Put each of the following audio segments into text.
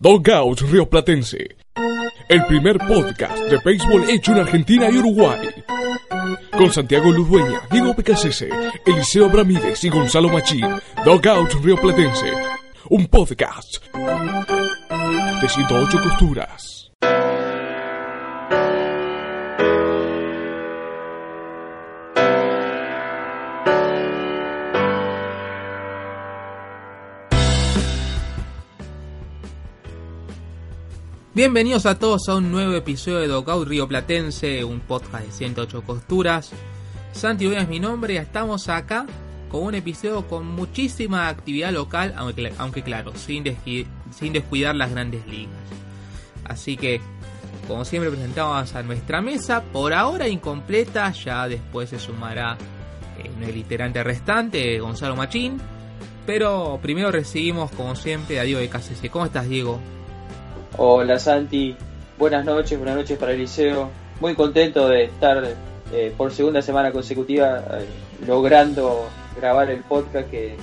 Dogout Río Platense. El primer podcast de béisbol hecho en Argentina y Uruguay. Con Santiago Ludueña, Diego Pecasese, Eliseo Abramírez y Gonzalo Machín. Dogout Río Platense. Un podcast de 108 costuras. Bienvenidos a todos a un nuevo episodio de Dogout Río Platense, un podcast de 108 costuras. Santi Ueda es mi nombre y estamos acá con un episodio con muchísima actividad local, aunque, claro, sin, descuidar las grandes ligas. Así que, como siempre, presentamos a nuestra mesa, por ahora incompleta, ya después se sumará eh, el iterante restante, Gonzalo Machín. Pero primero recibimos, como siempre, a Diego de KCC. ¿Cómo estás, Diego? Hola Santi, buenas noches, buenas noches para Eliseo. Muy contento de estar eh, por segunda semana consecutiva eh, logrando grabar el podcast que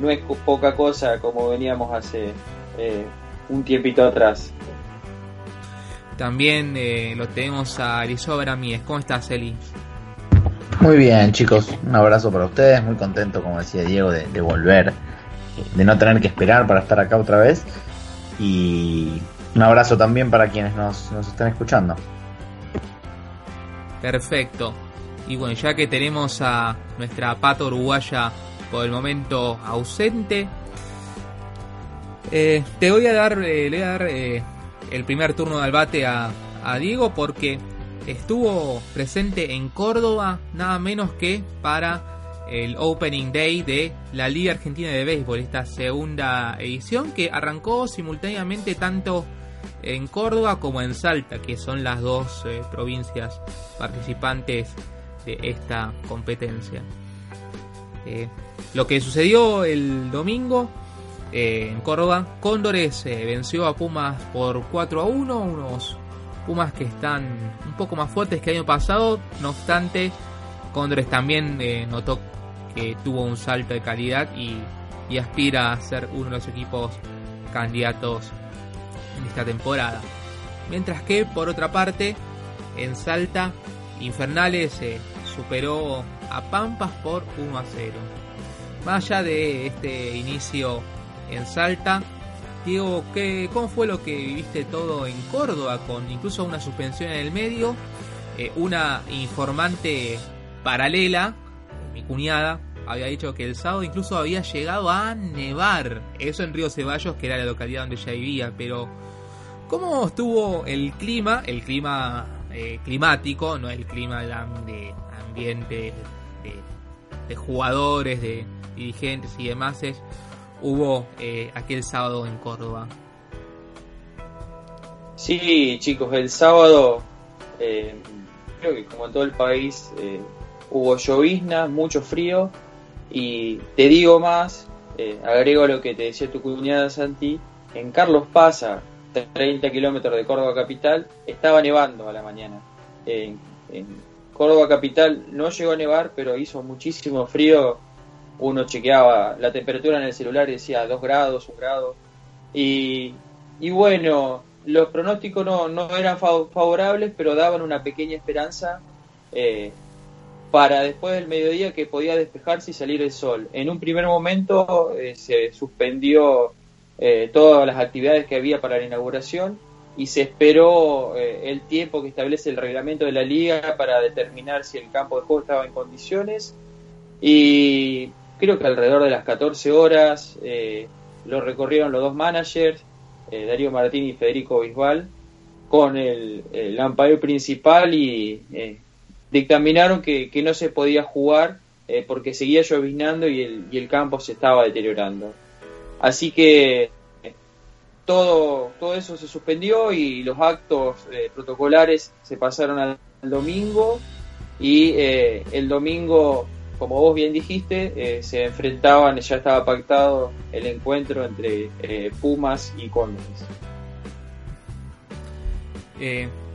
no es poca cosa como veníamos hace eh, un tiempito atrás. También lo tenemos a Eliseo Bramíez. ¿Cómo estás, Eli? Muy bien, chicos. Un abrazo para ustedes. Muy contento, como decía Diego, de, de volver, de no tener que esperar para estar acá otra vez. Y un abrazo también para quienes nos, están escuchando. Perfecto. Y bueno, ya que tenemos a nuestra pata uruguaya por el momento ausente, eh, te voy a dar, eh, le dar eh, el primer turno de albate a, a Diego porque estuvo presente en Córdoba nada menos que para el Opening Day de la Liga Argentina de Béisbol, esta segunda edición que arrancó simultáneamente tanto en Córdoba como en Salta, que son las dos eh, provincias participantes de esta competencia. Eh, lo que sucedió el domingo eh, en Córdoba, Cóndores venció a Pumas por 4 a 1, unos Pumas que están un poco más fuertes que el año pasado, no obstante, Cóndores también notó que tuvo un salto de calidad y, y aspira a ser uno de los equipos candidatos en esta temporada. Mientras que, por otra parte, en Salta, Infernales eh, superó a Pampas por 1 a 0. Más allá de este inicio en Salta, Diego, ¿qué, ¿cómo fue lo que viviste todo en Córdoba? Con incluso una suspensión en el medio, eh, una informante paralela, mi cuñada, había dicho que el sábado incluso había llegado a nevar. Eso en Río Ceballos, que era la localidad donde ella vivía, pero ¿cómo estuvo el clima? El clima eh, climático, no el clima de, ambiente, de, jugadores, de dirigentes y demás, hubo eh, aquel sábado en Córdoba. Sí, chicos, el sábado, eh, creo que como en todo el país, hubo lloviznas, mucho frío y te digo más, agrego lo que te decía tu cuñada Santi, en Carlos Pasa, 30 kilómetros de Córdoba Capital, estaba nevando a la mañana. en Córdoba Capital no llegó a nevar, pero hizo muchísimo frío. Uno chequeaba la temperatura en el celular y decía 2 grados, 1 grado. Y, y bueno, los pronósticos no, no eran favorables, pero daban una pequeña esperanza. Eh, para después del mediodía que podía despejarse y salir el sol. En un primer momento eh, se suspendió eh, todas las actividades que había para la inauguración y se esperó eh, el tiempo que establece el reglamento de la liga para determinar si el campo de juego estaba en condiciones y creo que alrededor de las 14 horas lo recorrieron los dos managers, Darío Martín y Federico Bisbal, con el, el principal y dictaminaron que, no se podía jugar eh, porque seguía lloviznando y el, y el campo se estaba deteriorando. Así que todo, todo eso se suspendió y los actos eh, protocolares se pasaron al, domingo y eh, el domingo, como vos bien dijiste, eh, se enfrentaban, ya estaba pactado el encuentro entre Pumas y Cóndores.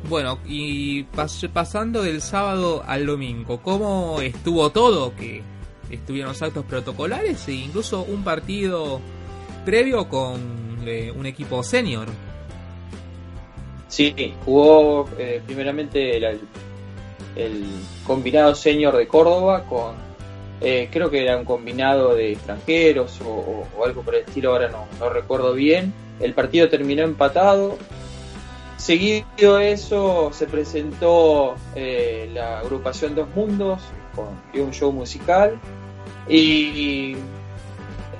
bueno, y pasando del sábado al domingo, ¿cómo estuvo todo? Que estuvieron los actos protocolares e incluso un partido previo con un equipo senior. Sí, jugó eh, primeramente el, combinado senior de Córdoba con, eh, creo que era un combinado de extranjeros o, algo por el estilo, ahora no, recuerdo bien. El partido terminó empatado. Seguido eso se presentó eh, la agrupación Dos Mundos con un show musical y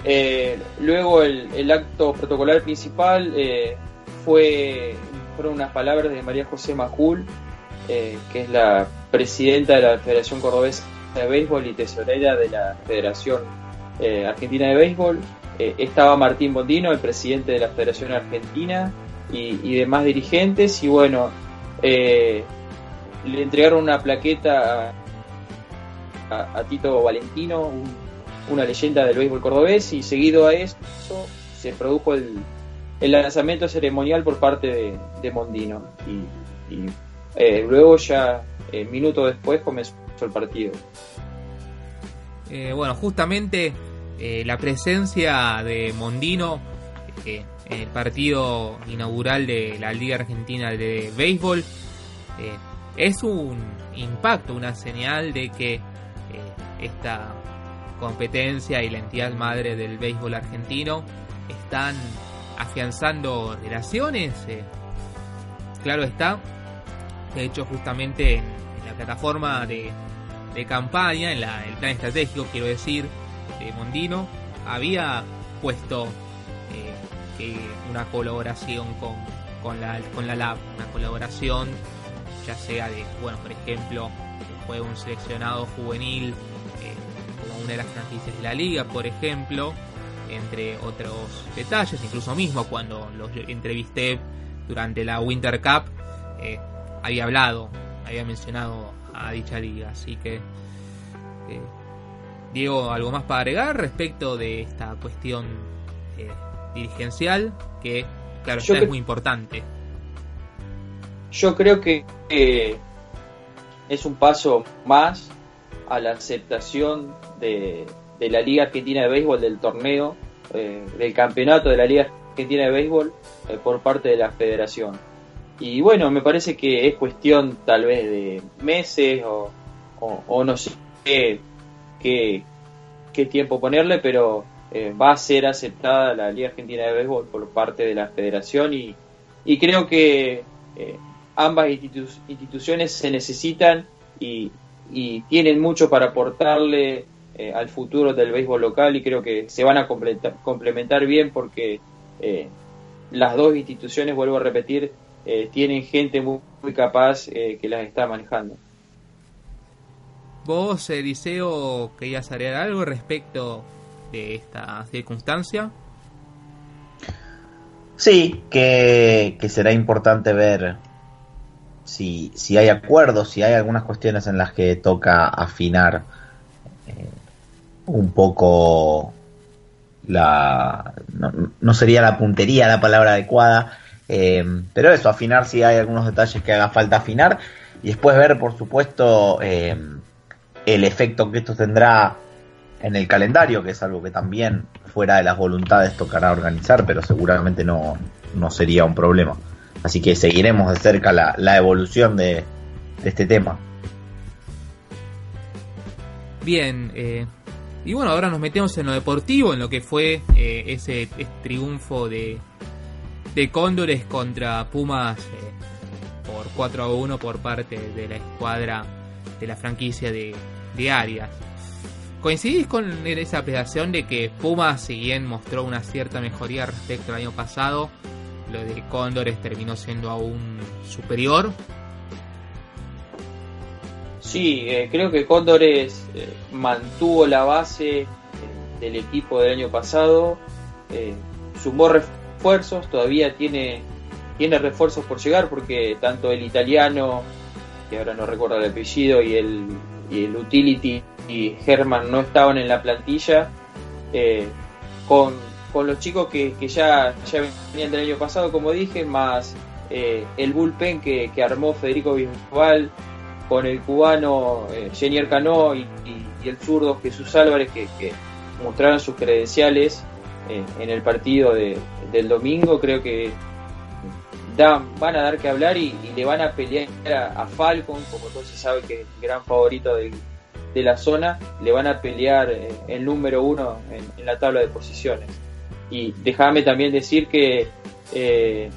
eh, luego el, acto protocolar principal eh, fue fueron unas palabras de María José Majul, eh, que es la presidenta de la Federación Cordobesa de Béisbol y tesorera de la Federación Argentina de Béisbol. estaba Martín Bondino, el presidente de la Federación Argentina, y, demás dirigentes. Y bueno, le entregaron una plaqueta a, a Tito Valentino, una leyenda del béisbol cordobés y seguido a eso se produjo el, lanzamiento ceremonial por parte de, Mondino y, eh, luego ya eh, minutos después comenzó el partido. Eh, bueno, justamente la presencia de Mondino en el partido inaugural de la Liga Argentina de Béisbol es un impacto, una señal de que esta competencia y la entidad madre del béisbol argentino están afianzando relaciones. Eh, claro está, de hecho justamente en, la plataforma de, campaña, en la, el plan estratégico, quiero decir, de Mondino, había puesto eh, que una colaboración con, con, la, con la LAB, una colaboración ya sea de, bueno, por ejemplo, que fue un seleccionado juvenil una de las franquicias de la liga, por ejemplo, entre otros detalles, incluso mismo cuando los entrevisté durante la Winter Cup, eh, había hablado, había mencionado a dicha liga, así que eh, Diego, ¿algo más para agregar respecto de esta cuestión eh, dirigencial que, claro, es muy importante? Yo creo que es un paso más a la aceptación de, la Liga Argentina de Béisbol, del torneo, eh, del campeonato de la Liga Argentina de Béisbol eh, por parte de la federación. Y bueno, me parece que es cuestión tal vez de meses o, no sé qué, qué, tiempo ponerle, pero eh, va a ser aceptada la Liga Argentina de Béisbol por parte de la federación y, y creo que ambas instituciones se necesitan y, y tienen mucho para aportarle eh, al futuro del béisbol local y creo que se van a complementar bien porque eh, las dos instituciones, vuelvo a repetir, eh, tienen gente muy, capaz que las está manejando. ¿Vos, Eliseo, querías agregar algo respecto de esta circunstancia? Sí, que, que será importante ver si, si hay acuerdos, si hay algunas cuestiones en las que toca afinar eh, un poco la... No, sería la puntería la palabra adecuada, eh, pero eso, afinar si hay algunos detalles que haga falta afinar y después ver, por supuesto, eh, el efecto que esto tendrá en el calendario, que es algo que también fuera de las voluntades tocará organizar, pero seguramente no, no sería un problema. Así que seguiremos de cerca la, evolución de, este tema. Bien, eh, y bueno, ahora nos metemos en lo deportivo, en lo que fue eh, ese, triunfo de, de Cóndores contra Pumas eh, por 4 a 1 por parte de la escuadra de la franquicia de, de Arias. ¿Coincidís con esa apreciación de que Pumas, si bien mostró una cierta mejoría respecto al año pasado, lo de Cóndores terminó siendo aún superior. Sí, eh, creo que Cóndores eh, mantuvo la base eh, del equipo del año pasado, sumó refuerzos, todavía tiene, tiene refuerzos por llegar porque tanto el italiano, que ahora no recuerdo el apellido, y el, utility y Herman no estaban en la plantilla. Eh, con, con, los chicos que, que, ya, ya venían del año pasado, como dije, más eh, el bullpen que, que, armó Federico Bisbal, con el cubano eh, Genier Cano y, el zurdo Jesús Álvarez, que, mostraron sus credenciales eh, en el partido de, del domingo, creo que dan, van a dar que hablar y, le van a pelear a, Falcon, como todos se sabe que es el gran favorito de la zona, le van a pelear eh, el número uno en, la tabla de posiciones. Y déjame también decir que, eh,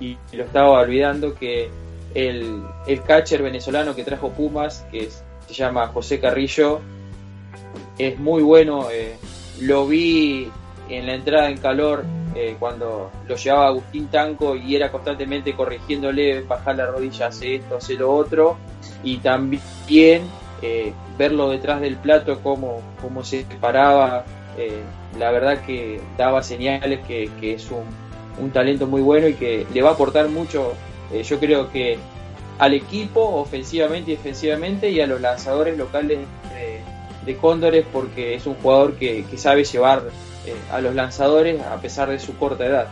y lo estaba olvidando, que el, el catcher venezolano que trajo Pumas, que se llama José Carrillo, es muy bueno. Eh, lo vi en la entrada en calor eh, cuando lo llevaba Agustín Tanco y era constantemente corrigiéndole, bajar la rodilla, hace esto, hace lo otro. Y también verlo detrás del plato, cómo, cómo se paraba, la verdad que daba señales que, es un, talento muy bueno y que le va a aportar mucho, eh, yo creo que al equipo ofensivamente y defensivamente y a los lanzadores locales de, de Cóndores porque es un jugador que, sabe llevar eh, a los lanzadores a pesar de su corta edad.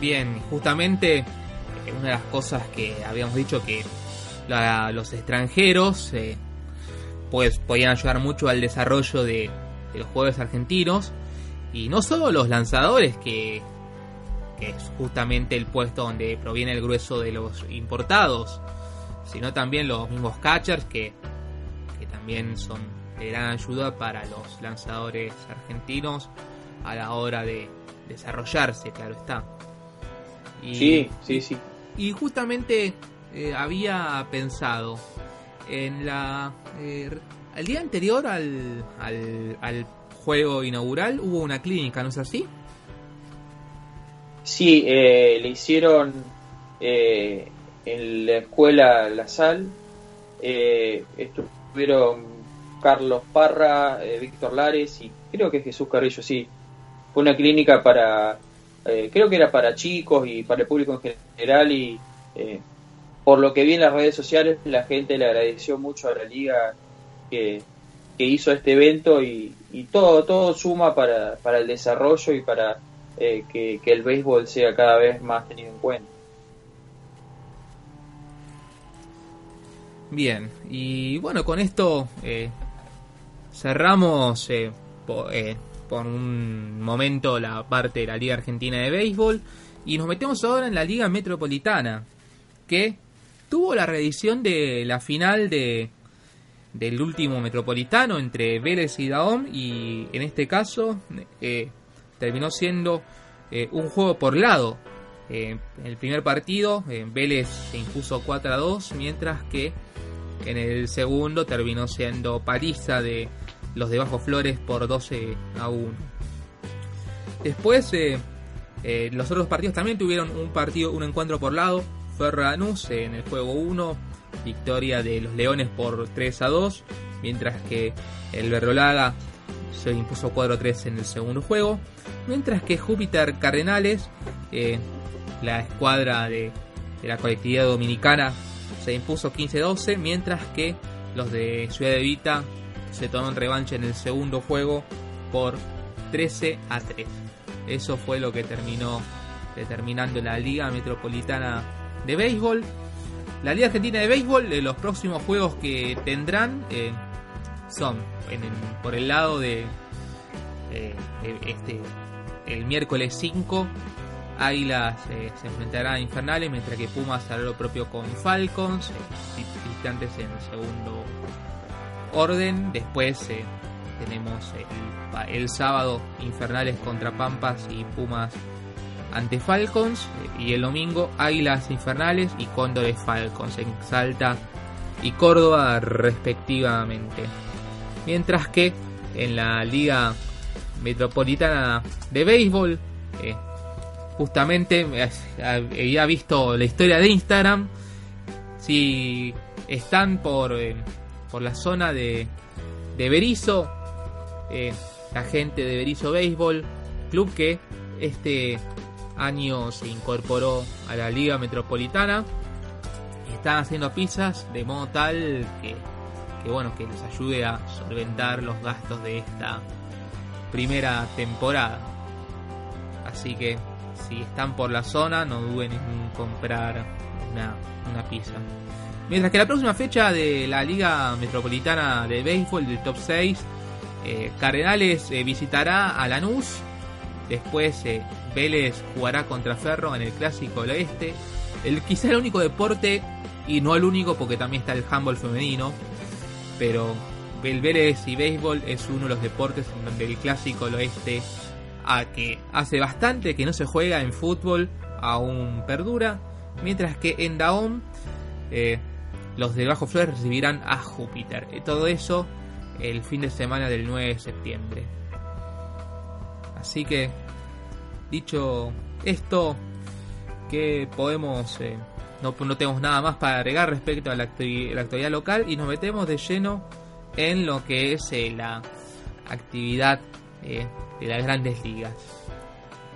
Bien, justamente una de las cosas que habíamos dicho que los extranjeros eh, pues podían ayudar mucho al desarrollo de, de, los jugadores argentinos. Y no solo los lanzadores que, que, es justamente el puesto donde proviene el grueso de los importados sino también los mismos catchers que, que también son de gran ayuda para los lanzadores argentinos a la hora de desarrollarse claro está. Y, sí sí sí. y justamente eh, había pensado en la eh, el día anterior al, al, al, juego inaugural hubo una clínica, ¿no es así? Sí, eh, le hicieron eh, en la escuela La Sal, estuvieron Carlos Parra, Víctor Lares y creo que Jesús Carrillo, sí. Fue una clínica para, creo que era para chicos y para el público en general y por lo que vi en las redes sociales, la gente le agradeció mucho a la liga que, que hizo este evento y, y, todo, todo suma para, para el desarrollo y para eh, que, que, el béisbol sea cada vez más tenido en cuenta. Bien, y bueno, con esto eh, cerramos eh, por, por un momento la parte de la Liga Argentina de Béisbol y nos metemos ahora en la Liga Metropolitana, que tuvo la reedición de la final de del último metropolitano entre Vélez y Daom y en este caso eh, terminó siendo eh, un juego por lado. Eh, en el primer partido Vélez se impuso 4 a 2 mientras que en el segundo terminó siendo paliza de los de Bajo Flores por 12 a 1. Después los otros partidos también tuvieron un partido, un encuentro por lado Ferranus en el juego 1, victoria de los Leones por 3 a 2, mientras que el Berrolaga se impuso 4 a 3 en el segundo juego, mientras que Júpiter Cardenales, eh, la escuadra de, de, la colectividad dominicana, se impuso 15 a 12, mientras que los de Ciudad de Vita se toman revancha en el segundo juego por 13 a 3. Eso fue lo que terminó determinando la Liga Metropolitana de béisbol. La Liga Argentina de Béisbol, eh, los próximos juegos que tendrán eh, son en, en, por el lado de eh, este el miércoles 5 Águilas eh, se enfrentará a Infernales, mientras que Pumas hará lo propio con Falcons, distantes en el segundo orden. Después tenemos el, el sábado Infernales contra Pampas y Pumas ante Falcons y el domingo Águilas Infernales y Cóndores Falcons en Salta y Córdoba respectivamente. Mientras que en la Liga Metropolitana de Béisbol, eh, justamente eh, había visto la historia de Instagram. Si están por, eh, por la zona de, de Berizo, eh, la gente de Berizo Béisbol club que este año se incorporó a la Liga Metropolitana. Están haciendo pizzas de modo tal que, que bueno, que les ayude a solventar los gastos de esta primera temporada. Así que si están por la zona, no duden en comprar una, una pizza. Mientras que la próxima fecha de la Liga Metropolitana de Béisbol del Top 6, eh, Cardenales eh, visitará a Lanús. Después eh, Vélez jugará contra Ferro en el Clásico del Oeste. El, quizá el único deporte, y no el único porque también está el handball femenino, pero el Vélez y béisbol es uno de los deportes en donde el Clásico del Oeste, a que hace bastante que no se juega en fútbol, aún perdura. Mientras que en Daom eh, los de Bajo Flores recibirán a Júpiter. Y todo eso el fin de semana del 9 de septiembre. Así que, dicho esto, que podemos... Eh, no, no, tenemos nada más para agregar respecto a la, actualidad local y nos metemos de lleno en lo que es eh, la actividad eh, de las grandes ligas.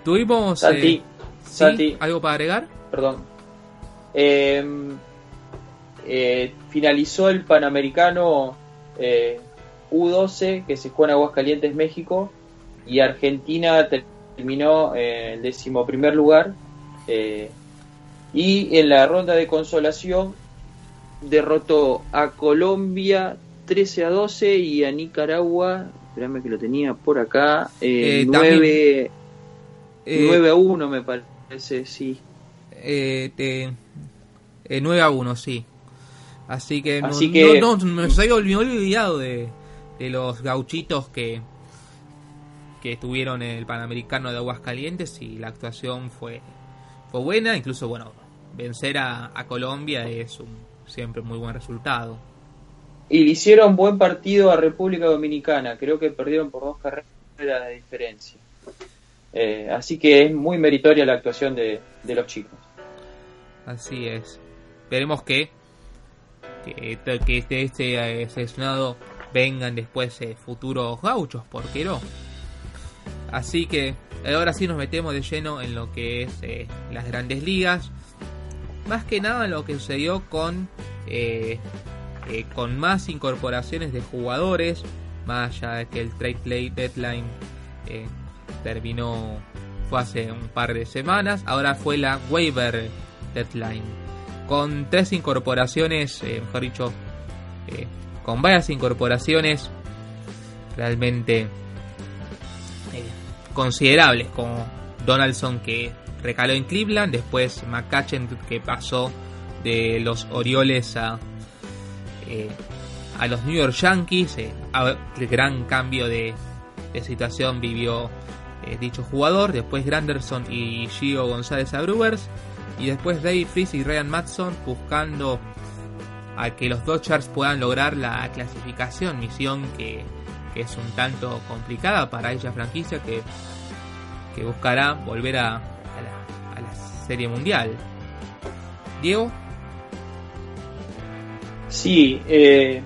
Tuvimos... Santi, ¿sí? ¿Algo para agregar? Perdón. Em, finalizó el Panamericano U12 que se juega en Aguascalientes, México, y Argentina terminó en el decimoprimer lugar. Eh, y en la ronda de consolación derrotó a Colombia 13 a 12 y a Nicaragua, espérame que lo tenía por acá, 9, eh, a 1 me parece, sí. 9 a 1, sí. Así que, Así que no, no, me había olvidado de, de los gauchitos que, que estuvieron en el Panamericano de Aguascalientes y la actuación fue, fue buena, incluso bueno, vencer a, Colombia es un siempre muy buen resultado. Y le hicieron buen partido a República Dominicana, creo que perdieron por dos carreras de diferencia. Eh, así que es muy meritoria la actuación de, de los chicos. Así es. Esperemos que, que, que este, este eh, seleccionado vengan después eh, futuros gauchos, ¿por qué no? Así que ahora sí nos metemos de lleno en lo que es eh, las grandes ligas. Más que nada lo que sucedió con, eh, con más incorporaciones de jugadores. Más allá de que el trade play deadline terminó fue hace un par de semanas. Ahora fue la waiver deadline. Con tres incorporaciones, mejor dicho, con varias incorporaciones realmente eh, considerables, como Donaldson que recaló en Cleveland, después McCutchen que pasó de los Orioles a, eh, a los New York Yankees, eh, el gran cambio de, situación vivió dicho jugador, después Granderson y Gio González a Brewers, y después Dave Freeze y Ryan Matson buscando a que los Dodgers puedan lograr la clasificación, misión que, es un tanto complicada para ella franquicia que, que buscará volver a, la, Serie Mundial. Diego. Sí, eh,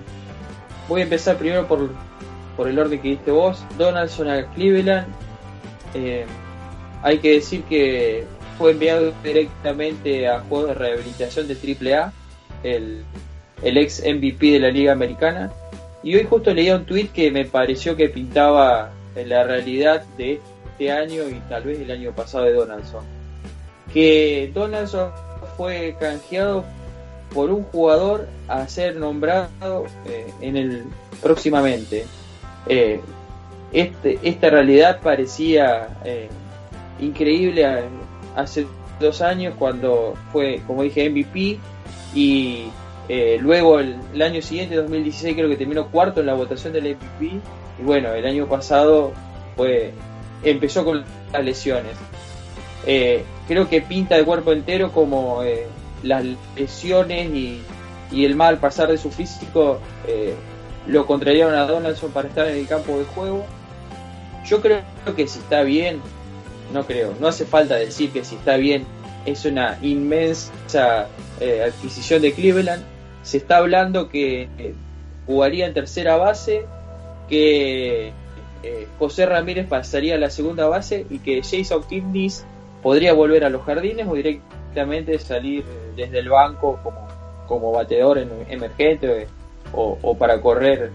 voy a empezar primero por, por el orden que diste vos. Donaldson a Cleveland. Eh, hay que decir que fue enviado directamente a juegos de rehabilitación de AAA. El, el ex MVP de la Liga Americana. Y hoy justo leía un tweet que me pareció que pintaba la realidad de este año y tal vez el año pasado de Donaldson. Que Donaldson fue canjeado por un jugador a ser nombrado eh, en el próximamente. Eh, este, esta realidad parecía eh, increíble hace dos años cuando fue, como dije, MVP y eh, luego el, año siguiente, 2016, creo que terminó cuarto en la votación del MVP. Y bueno, el año pasado fue empezó con las lesiones. Eh, creo que pinta de cuerpo entero como eh, las lesiones y, el mal pasar de su físico lo contrariaron a Donaldson para estar en el campo de juego. Yo creo que si está bien, no creo, no hace falta decir que si está bien es una inmensa adquisición de Cleveland se está hablando que jugaría en tercera base, que eh, José Ramírez pasaría a la segunda base y que Jason Kidneys podría volver a los jardines o directamente salir desde el banco como, como bateador emergente o, para correr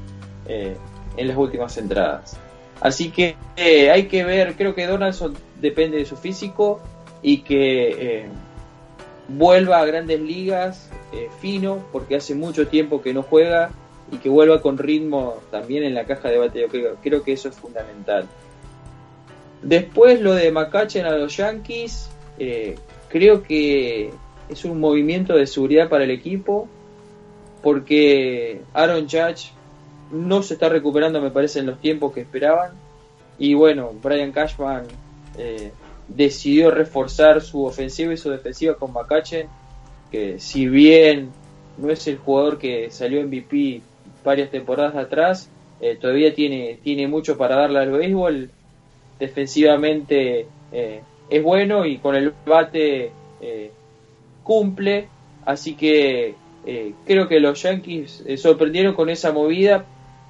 eh, en las últimas entradas. Así que eh, hay que ver, creo que Donaldson depende de su físico y que eh, vuelva a grandes ligas fino, porque hace mucho tiempo que no juega y que vuelva con ritmo también en la caja de bateo. Creo, que eso es fundamental. Después lo de McCutcheon a los Yankees, creo que es un movimiento de seguridad para el equipo porque Aaron Judge no se está recuperando, me parece, en los tiempos que esperaban. Y bueno, Brian Cashman eh, decidió reforzar su ofensiva y su defensiva con McCutcheon, si bien no es el jugador que salió MVP varias temporadas atrás, eh, todavía tiene, tiene mucho para darle al béisbol. Defensivamente eh, es bueno y con el bate cumple, así que eh, creo que los Yankees eh, sorprendieron con esa movida,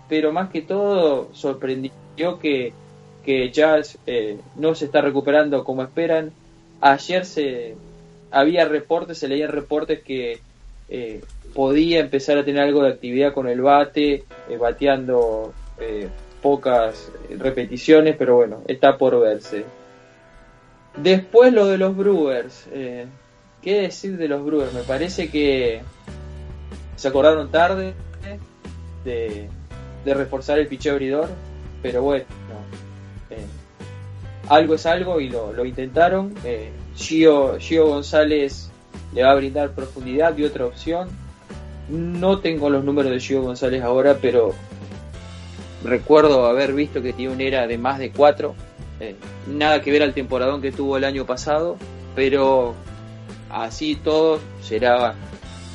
pero más que todo sorprendió que, que Jazz eh, no se está recuperando como esperan. Ayer se había reportes, se leían reportes que podía empezar a tener algo de actividad con el bate, bateando pocas repeticiones, pero bueno, está por verse. Después lo de los Brewers. ¿Qué decir de los Brewers? Me parece que se acordaron tarde de, reforzar el picheo abridor, pero bueno, eh, algo es algo y lo, intentaron. Eh, Gio, González le va a brindar profundidad y otra opción. No tengo los números de Gio González ahora, pero recuerdo haber visto que tiene una era de más de cuatro. Eh, nada que ver al temporadón que tuvo el año pasado, pero así todo será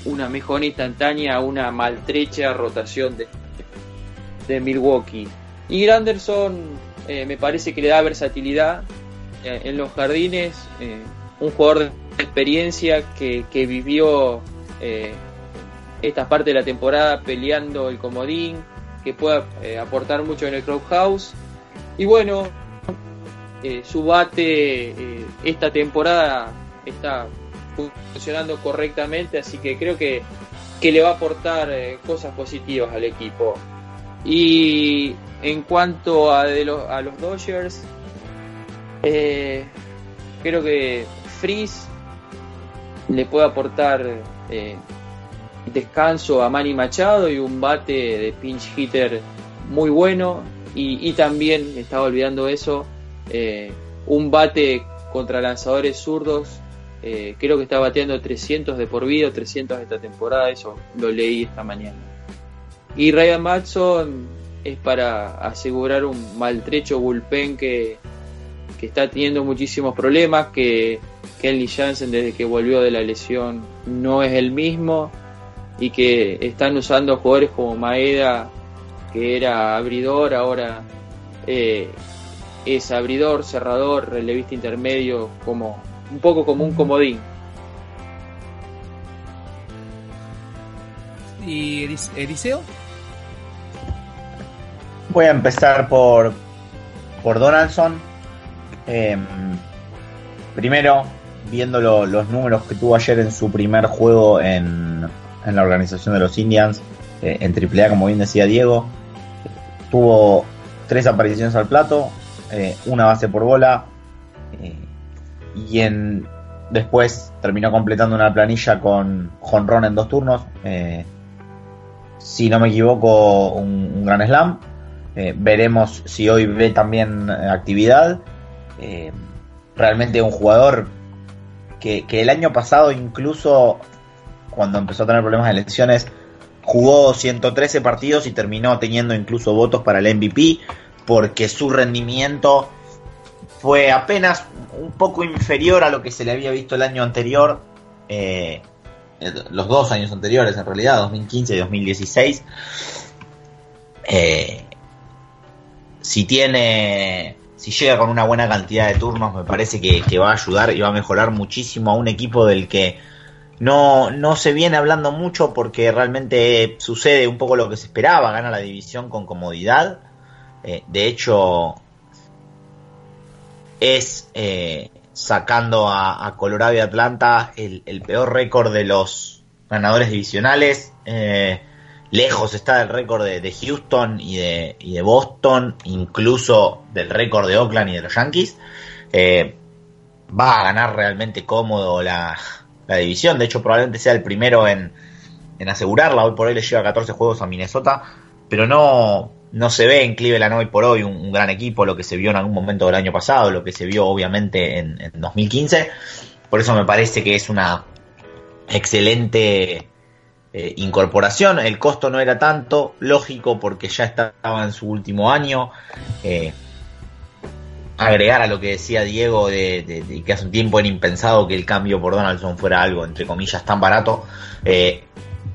una mejora instantánea una maltrecha rotación de, de Milwaukee. Y Granderson eh, me parece que le da versatilidad en los jardines, eh, un jugador de experiencia que, que vivió esta parte de la temporada peleando el comodín, que pueda aportar mucho en el House Y bueno, su bate esta temporada está funcionando correctamente, así que creo que, que le va a aportar eh, cosas positivas al equipo. Y en cuanto a, de a los Dodgers, eh, creo que Freeze le puede aportar eh, descanso a Manny Machado y un bate de pinch hitter muy bueno. Y, también, estaba olvidando eso, un bate contra lanzadores zurdos eh, creo que está bateando 300 de por vida, 300 esta temporada, eso lo leí esta mañana. Y Ryan Matson es para asegurar un maltrecho bullpen que, que está teniendo muchísimos problemas, que Kenley Jansen desde que volvió de la lesión no es el mismo y que están usando jugadores como Maeda, que era abridor, ahora eh, es abridor, cerrador, relevista intermedio, como un poco como un comodín. ¿Y Eliseo? Voy a empezar por, por Donaldson. Em, primero, viendo los números que tuvo ayer en su primer juego en, en la organización de los Indians, eh, en AAA, como bien decía Diego, tuvo tres apariciones al plato, eh, una base por bola, eh, y en, después terminó completando una planilla con jonrón en dos turnos. Eh, si no me equivoco, un, gran slam. Veremos si hoy ve también eh, realmente un jugador que, el año pasado, incluso cuando empezó a tener problemas de elecciones, jugó 113 partidos y terminó teniendo incluso votos para el MVP porque su rendimiento fue apenas un poco inferior a lo que se le había visto el año anterior, eh, los dos años anteriores en realidad, 2015 y 2016. Eh, si tiene, si llega con una buena cantidad de turnos, me parece que, va a ayudar y va a mejorar muchísimo a un equipo del que no, no se viene hablando mucho porque realmente sucede un poco lo que se esperaba, gana la división con comodidad Eh, de hecho, es eh, sacando a, Colorado y Atlanta el, peor récord de los ganadores divisionales. Eh, lejos está del récord de, Houston y de, Boston, incluso del récord de Oakland y de los Yankees. va a ganar realmente cómodo la, división. De hecho, probablemente sea el primero en, en asegurarla. Hoy por hoy le lleva 14 juegos a Minnesota, pero no, no se ve en Cleveland hoy por hoy un, gran equipo, lo que se vio en algún momento del año pasado, lo que se vio obviamente en, 2015. Por eso me parece que es una excelente eh, incorporación. El costo no era tanto, lógico, porque ya estaba en su último año. Eh, agregar a lo que decía Diego de, que hace un tiempo era impensado que el cambio por Donaldson fuera algo, entre comillas, tan barato. Eh,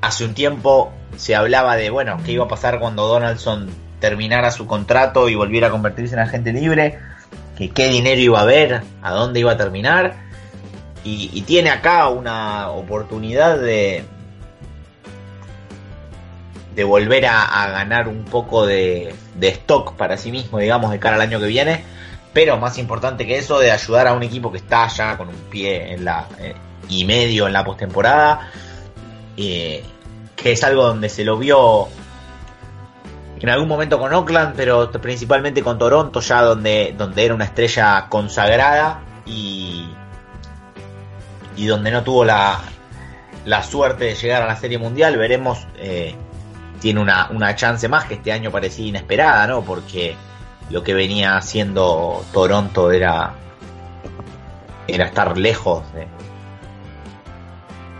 hace un tiempo se hablaba de, bueno, qué iba a pasar cuando Donaldson terminara su contrato y volviera a convertirse en agente libre, que qué dinero iba a haber, a dónde iba a terminar. Y, tiene acá una oportunidad de, de volver a, ganar un poco de, stock para sí mismo, digamos, de cara al año que viene. Pero más importante que eso, de ayudar a un equipo que está ya con un pie eh, y medio en la postemporada. Eh, que es algo donde se lo vio en algún momento con Oakland, pero principalmente con Toronto, ya donde, donde era una estrella consagrada y, y donde no tuvo la, la suerte de llegar a la Serie Mundial. Veremos, eh, tiene una, una chance más que este año parecía inesperada, ¿no? Porque lo que venía haciendo Toronto era, era estar lejos de,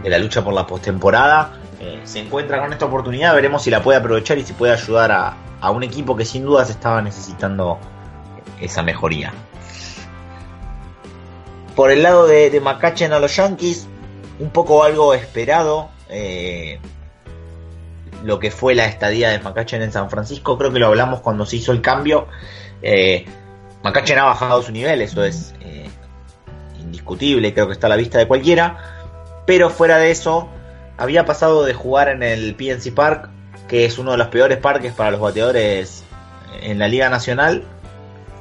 de la lucha por la postemporada eh, se encuentra con esta oportunidad, veremos si la puede aprovechar y si puede ayudar a, un equipo que sin dudas estaba necesitando esa mejoría. Por el lado de, de a los Yankees, un poco algo esperado. Eh, lo que fue la estadía de McCutcheon en San Francisco, creo que lo hablamos cuando se hizo el cambio. Eh, ha bajado su nivel, eso es eh, indiscutible, creo que está a la vista de cualquiera. Pero fuera de eso, había pasado de jugar en el PNC Park, que es uno de los peores parques para los bateadores en la Liga Nacional,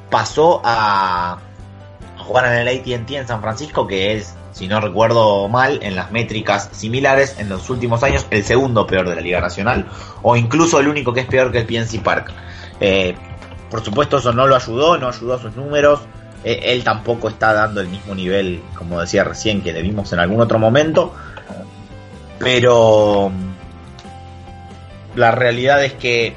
pasó a, jugar en el ATT en San Francisco, que es, si no recuerdo mal, en las métricas similares en los últimos años, el segundo peor de la Liga Nacional, o incluso el único que es peor que el PNC Park. Eh, por supuesto, eso no lo ayudó, no ayudó a sus números. Eh, él tampoco está dando el mismo nivel, como decía recién, que le vimos en algún otro momento. Pero la realidad es que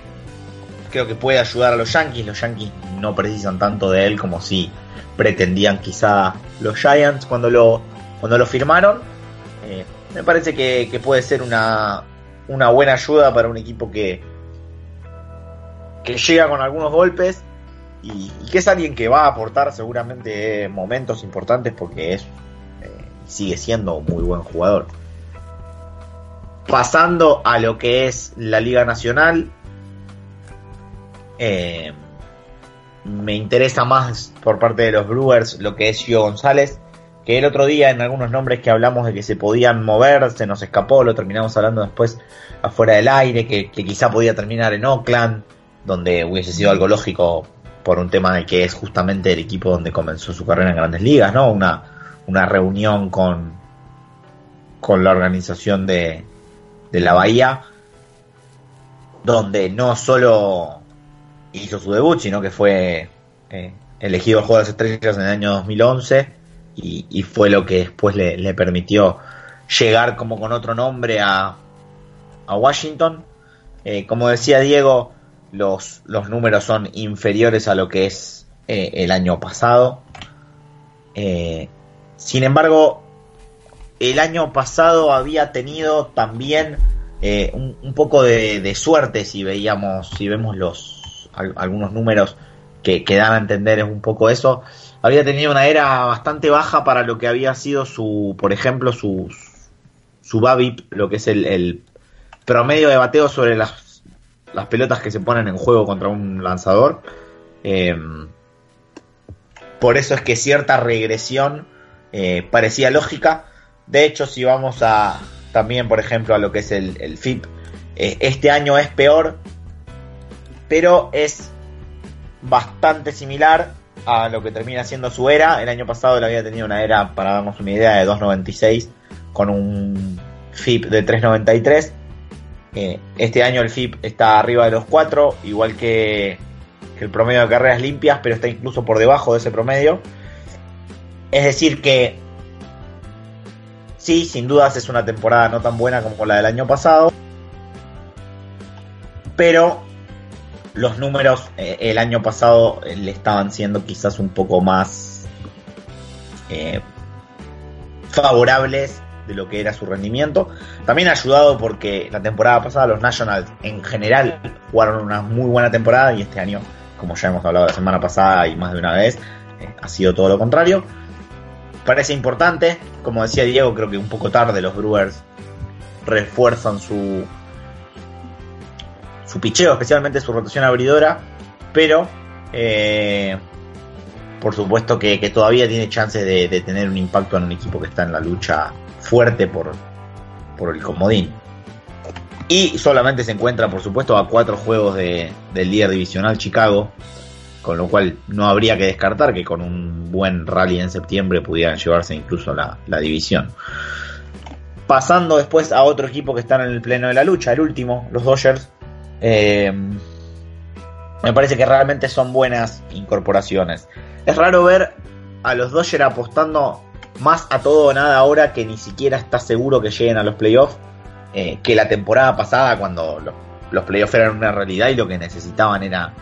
creo que puede ayudar a los Yankees. Los Yankees no precisan tanto de él como si pretendían quizá los Giants cuando lo, cuando lo firmaron. Eh, me parece que, puede ser una, una, buena ayuda para un equipo que, que llega con algunos golpes y, que es alguien que va a aportar seguramente momentos importantes porque es eh, sigue siendo un muy buen jugador. Pasando a lo que es la Liga Nacional, eh, me interesa más por parte de los Brewers lo que es Gio González, que el otro día en algunos nombres que hablamos de que se podían mover, se nos escapó, lo terminamos hablando después afuera del aire, que, quizá podía terminar en Oakland, donde hubiese sido algo lógico por un tema de que es justamente el equipo donde comenzó su carrera en grandes ligas, ¿no? Una, una reunión con, con la organización de, de la Bahía, donde no solo hizo su debut, sino que fue eh, elegido el Juego de las Estrellas en el año 2011 y, fue lo que después le, permitió llegar como con otro nombre a, a Washington. Eh, como decía Diego, los, los, números son inferiores a lo que es eh, el año pasado. sin embargo, el año pasado había tenido también eh, un, poco de, suerte si veíamos, si vemos los algunos números que, dan a entender es un poco eso. Había tenido una era bastante baja para lo que había sido su, por ejemplo, su, su BABIP, lo que es el, promedio de bateo sobre las, las pelotas que se ponen en juego contra un lanzador. Eh, por eso es que cierta regresión eh, parecía lógica de hecho, si vamos a también, por ejemplo, a lo que es el, el FIP, eh, este año es peor, pero es bastante similar a lo que termina siendo su era. El año pasado él había tenido una era, para darnos una idea, de 2.96 con un FIP de 3.93. Eh, este año el FIP está arriba de los 4, igual que, que, el promedio de carreras limpias, pero está incluso por debajo de ese promedio. Es decir que sí, sin dudas es una temporada no tan buena como la del año pasado, pero los números eh, el año pasado eh, le estaban siendo quizás un poco más eh, favorables de lo que era su rendimiento. También ha ayudado porque la temporada pasada los Nationals en general jugaron una muy buena temporada y este año, como ya hemos hablado la semana pasada y más de una vez, ha sido todo lo contrario. Parece importante, como decía Diego, creo que un poco tarde los Brewers refuerzan su, su picheo, especialmente su rotación abridora, pero eh, por supuesto que, todavía tiene chances de, tener un impacto en un equipo que está en la lucha fuerte por, por el comodín. Y solamente se encuentra, por supuesto, a cuatro juegos de, del líder divisional Chicago, con lo cual no habría que descartar que con un buen rally en septiembre pudieran llevarse incluso la, la división. Pasando después a otro equipo que está en el pleno de la lucha, el último, los Dodgers, eh, me parece que realmente son buenas incorporaciones. Es raro ver a los Dodgers apostando más a todo o nada ahora que ni siquiera está seguro que lleguen a los playoffs. Eh, que la temporada pasada cuando los, playoffs eran una realidad y lo que necesitaban era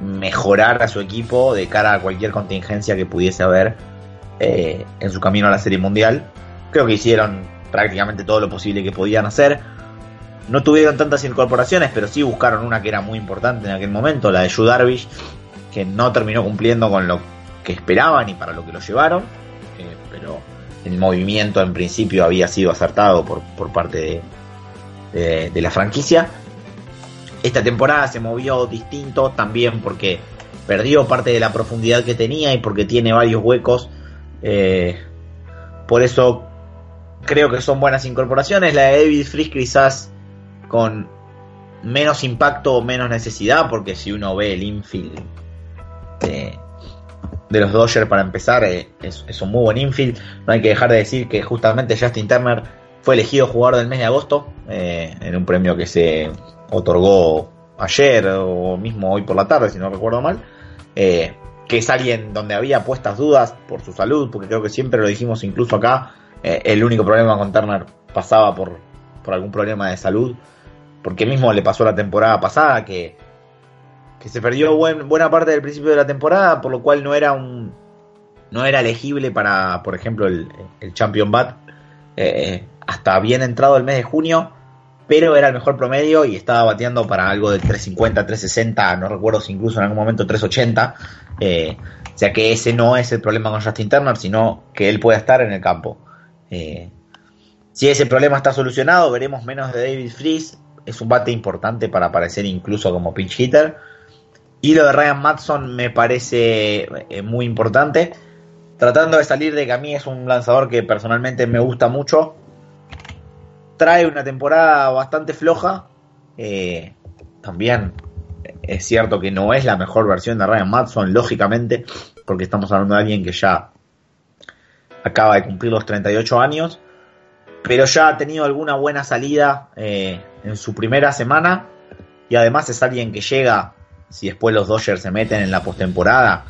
mejorar a su equipo de cara a cualquier contingencia que pudiese haber eh, en su camino a la Serie Mundial. Creo que hicieron prácticamente todo lo posible que podían hacer. No tuvieron tantas incorporaciones, pero sí buscaron una que era muy importante en aquel momento, la de Yu Darvish, que no terminó cumpliendo con lo que esperaban y para lo que lo llevaron. Eh, pero el movimiento en principio había sido acertado por, parte de, la franquicia. Esta temporada se movió distinto también porque perdió parte de la profundidad que tenía y porque tiene varios huecos. Eh, por eso creo que son buenas incorporaciones. La de David Fries quizás con menos impacto o menos necesidad, porque si uno ve el infield de, los Dodgers para empezar, eh, es, un muy buen infield. No hay que dejar de decir que justamente Justin Turner fue elegido jugador del mes de agosto eh, en un premio que se otorgó ayer o mismo hoy por la tarde, si no recuerdo mal. Eh, que es alguien donde había puestas dudas por su salud, porque creo que siempre lo dijimos incluso acá, el único problema con Turner pasaba por, por algún problema de salud porque mismo le pasó la temporada pasada que, que se perdió buena parte del principio de la temporada, por lo cual no era un no era elegible para, por ejemplo, el, el Champion Bat eh, hasta bien entrado el mes de junio, pero era el mejor promedio y estaba bateando para algo del 350, 360, no recuerdo si incluso en algún momento 380. Eh, o sea que ese no es el problema con Justin Turner, sino que él pueda estar en el campo. Eh, si ese problema está solucionado, veremos menos de David Fries es un bate importante para aparecer incluso como pinch hitter. Y lo de Ryan Matson me parece eh, muy importante. Tratando de salir de que a mí es un lanzador que personalmente me gusta mucho. Trae una temporada bastante floja. Eh, también es cierto que no es la mejor versión de Ryan Matson, lógicamente, porque estamos hablando de alguien que ya acaba de cumplir los 38 años pero ya ha tenido alguna buena salida eh, en su primera semana y además es alguien que llega, si después los Dodgers se meten en la postemporada,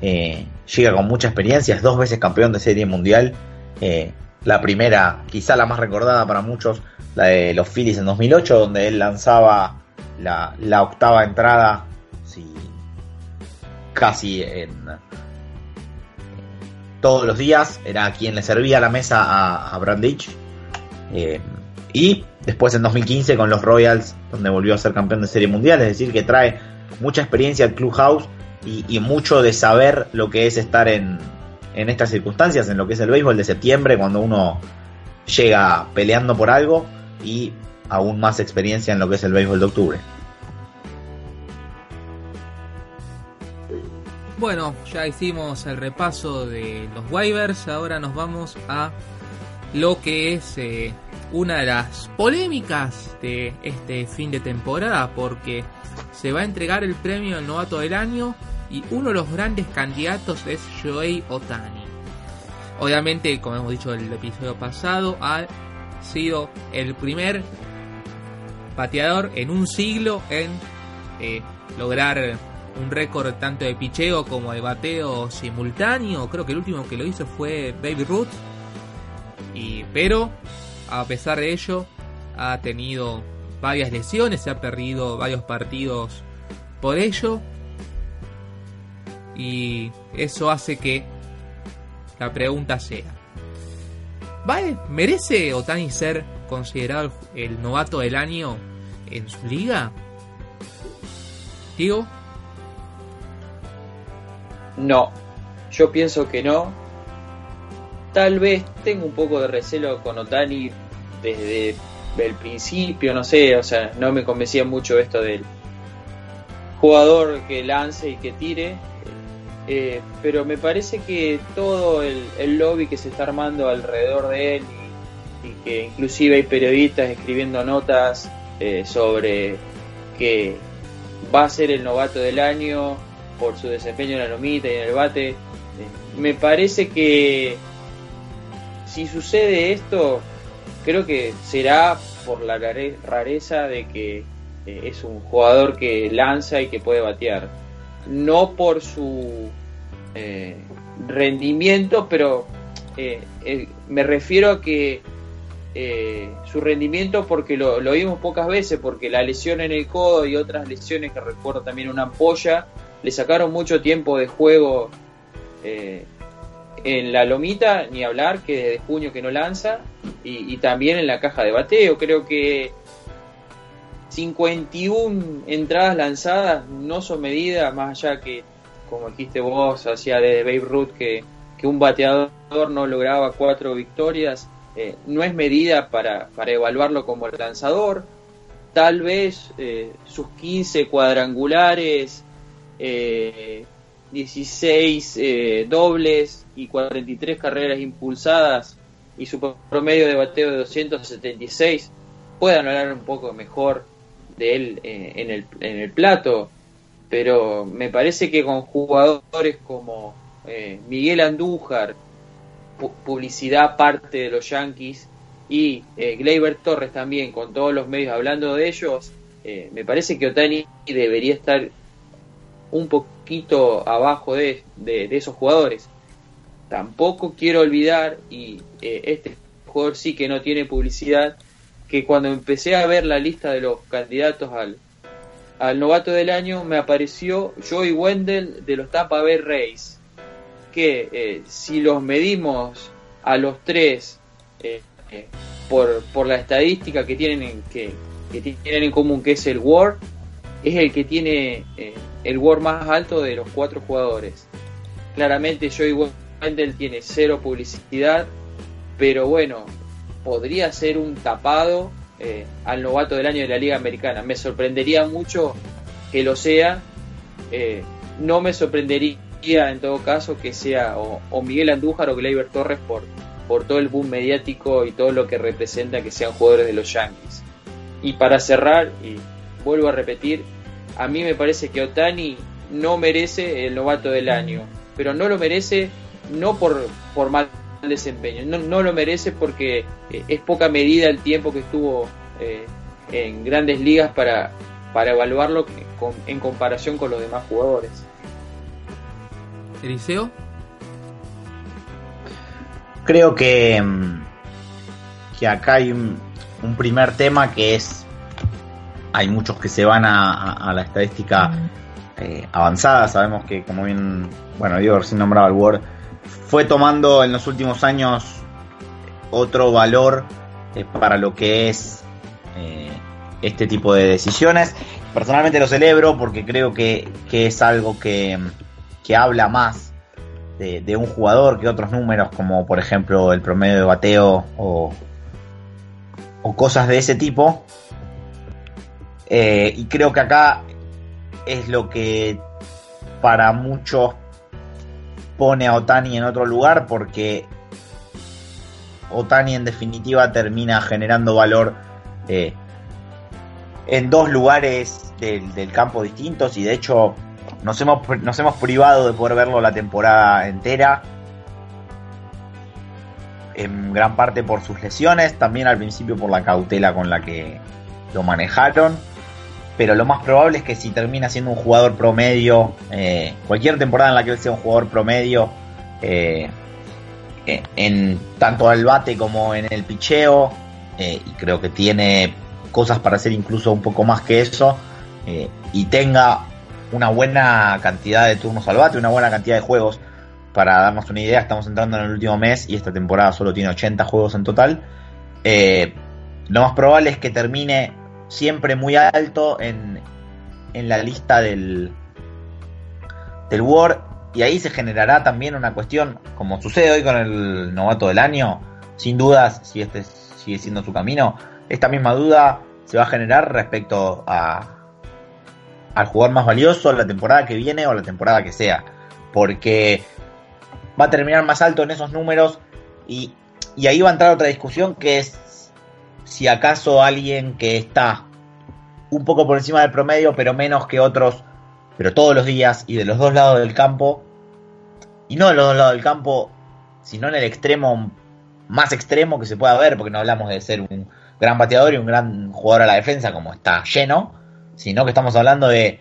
eh, llega con mucha experiencia, es dos veces campeón de serie mundial. Eh, la primera, quizá la más recordada para muchos, la de los Phillies en 2008, donde él lanzaba la, octava entrada casi en, todos los días, era quien le servía la mesa a, a Brandich eh, y después en 2015 con los Royals, donde volvió a ser campeón de Serie Mundial, es decir, que trae mucha experiencia al Clubhouse y, y mucho de saber lo que es estar en, en estas circunstancias, en lo que es el béisbol de septiembre, cuando uno llega peleando por algo y aún más experiencia en lo que es el béisbol de octubre. Bueno, ya hicimos el repaso de los waivers, ahora nos vamos a lo que es eh, una de las polémicas de este fin de temporada porque se va a entregar el premio al novato del año y uno de los grandes candidatos es Shohei Otani. Obviamente, como hemos dicho en el episodio pasado, ha sido el primer bateador en un siglo en eh, lograr un récord tanto de picheo como de bateo simultáneo. Creo que el último que lo hizo fue Baby Ruth. Y, pero, a pesar de ello, ha tenido varias lesiones, se ha perdido varios partidos por ello. Y eso hace que la pregunta sea, ¿vale? ¿Merece Otani ser considerado el novato del año en su liga? Digo. No, yo pienso que no. Tal vez tengo un poco de recelo con Otani desde el principio, no sé, o sea, no me convencía mucho esto del jugador que lance y que tire. Eh, pero me parece que todo el, lobby que se está armando alrededor de él y, que inclusive hay periodistas escribiendo notas eh, sobre que va a ser el novato del año por su desempeño en la lomita y en el bate. Eh, me parece que si sucede esto, creo que será por la rareza de que es un jugador que lanza y que puede batear. No por su eh, rendimiento, pero eh, eh, me refiero a que su rendimiento porque lo, lo, vimos pocas veces, porque la lesión en el codo y otras lesiones que recuerdo también una ampolla, le sacaron mucho tiempo de juego en la lomita, ni hablar que desde junio que no lanza, y, también en la caja de bateo, creo que 51 entradas lanzadas no son medidas, más allá que, como dijiste vos, hacía de Babe Ruth que, un bateador no lograba cuatro victorias, eh, no es medida para, evaluarlo como lanzador. Tal vez eh, sus 15 cuadrangulares, 16 eh, dobles y 43 carreras impulsadas y su promedio de bateo de 276 puedan hablar un poco mejor de él eh, en, el, en el plato, pero me parece que con jugadores como eh, Miguel Andújar, publicidad parte de los Yankees, y eh, Gleyber Torres también, con todos los medios hablando de ellos, me parece que Otani debería estar un poquito abajo de, de, esos jugadores. Tampoco quiero olvidar, y este jugador sí que no tiene publicidad, que cuando empecé a ver la lista de los candidatos al, al novato del año me apareció Joey Wendell de los Tampa Bay Rays que eh, si los medimos a los tres eh, eh, por, por, la estadística que tienen en, que, que, tienen en común que es el WAR es el que tiene el WAR más alto de los cuatro jugadores claramente Joey Wendell tiene cero publicidad pero bueno podría ser un tapado eh, al novato del año de la Liga Americana. Me sorprendería mucho que lo sea. Eh, no me sorprendería en todo caso que sea o, Miguel Andújar o Gleyber Torres por, por todo el boom mediático y todo lo que representa que sean jugadores de los Yankees. Y para cerrar, y vuelvo a repetir, a mí me parece que Otani no merece el novato del año, pero no lo merece no por, por mal desempeño. No, no lo merece porque eh, es poca medida el tiempo que estuvo eh, en grandes ligas para, para evaluarlo en comparación con los demás jugadores. Eliseo. Creo que, mm, que acá hay un, primer tema que es, hay muchos que se van a, la estadística eh, avanzada, sabemos que como bien, bueno, digo, recién nombraba el Word, fue tomando en los últimos años otro valor eh, para lo que es eh, este tipo de decisiones. Personalmente lo celebro porque creo que, es algo que, habla más de, un jugador que otros números, como por ejemplo el promedio de bateo o, cosas de ese tipo. Eh, y creo que acá es lo que para muchos pone a Otani en otro lugar porque Otani en definitiva termina generando valor eh, en dos lugares del, campo distintos y de hecho nos hemos, nos hemos privado de poder verlo la temporada entera. En gran parte por sus lesiones, también al principio por la cautela con la que lo manejaron. Pero lo más probable es que si termina siendo un jugador promedio, eh, cualquier temporada en la que sea un jugador promedio, eh, en tanto al bate como en el picheo, y creo que tiene cosas para hacer incluso un poco más que eso, y tenga una buena cantidad de turnos al bate, una buena cantidad de juegos. Para darnos una idea, estamos entrando en el último mes y esta temporada solo tiene 80 juegos en total. Eh, lo más probable es que termine siempre muy alto en, en la lista del, del. Y ahí se generará también una cuestión, como sucede hoy con el novato del año, sin dudas, si este sigue siendo su camino, esta misma duda se va a generar respecto a, al jugador más valioso la temporada que viene o la temporada que sea. Porque va a terminar más alto en esos números y, y ahí va a entrar otra discusión que es si acaso alguien que está un poco por encima del promedio pero menos que otros, pero todos los días y de los dos lados del campo, y no de los dos lados del campo, sino en el extremo más extremo que se pueda ver, porque no hablamos de ser un gran bateador y un gran jugador a la defensa como está lleno, sino que estamos hablando de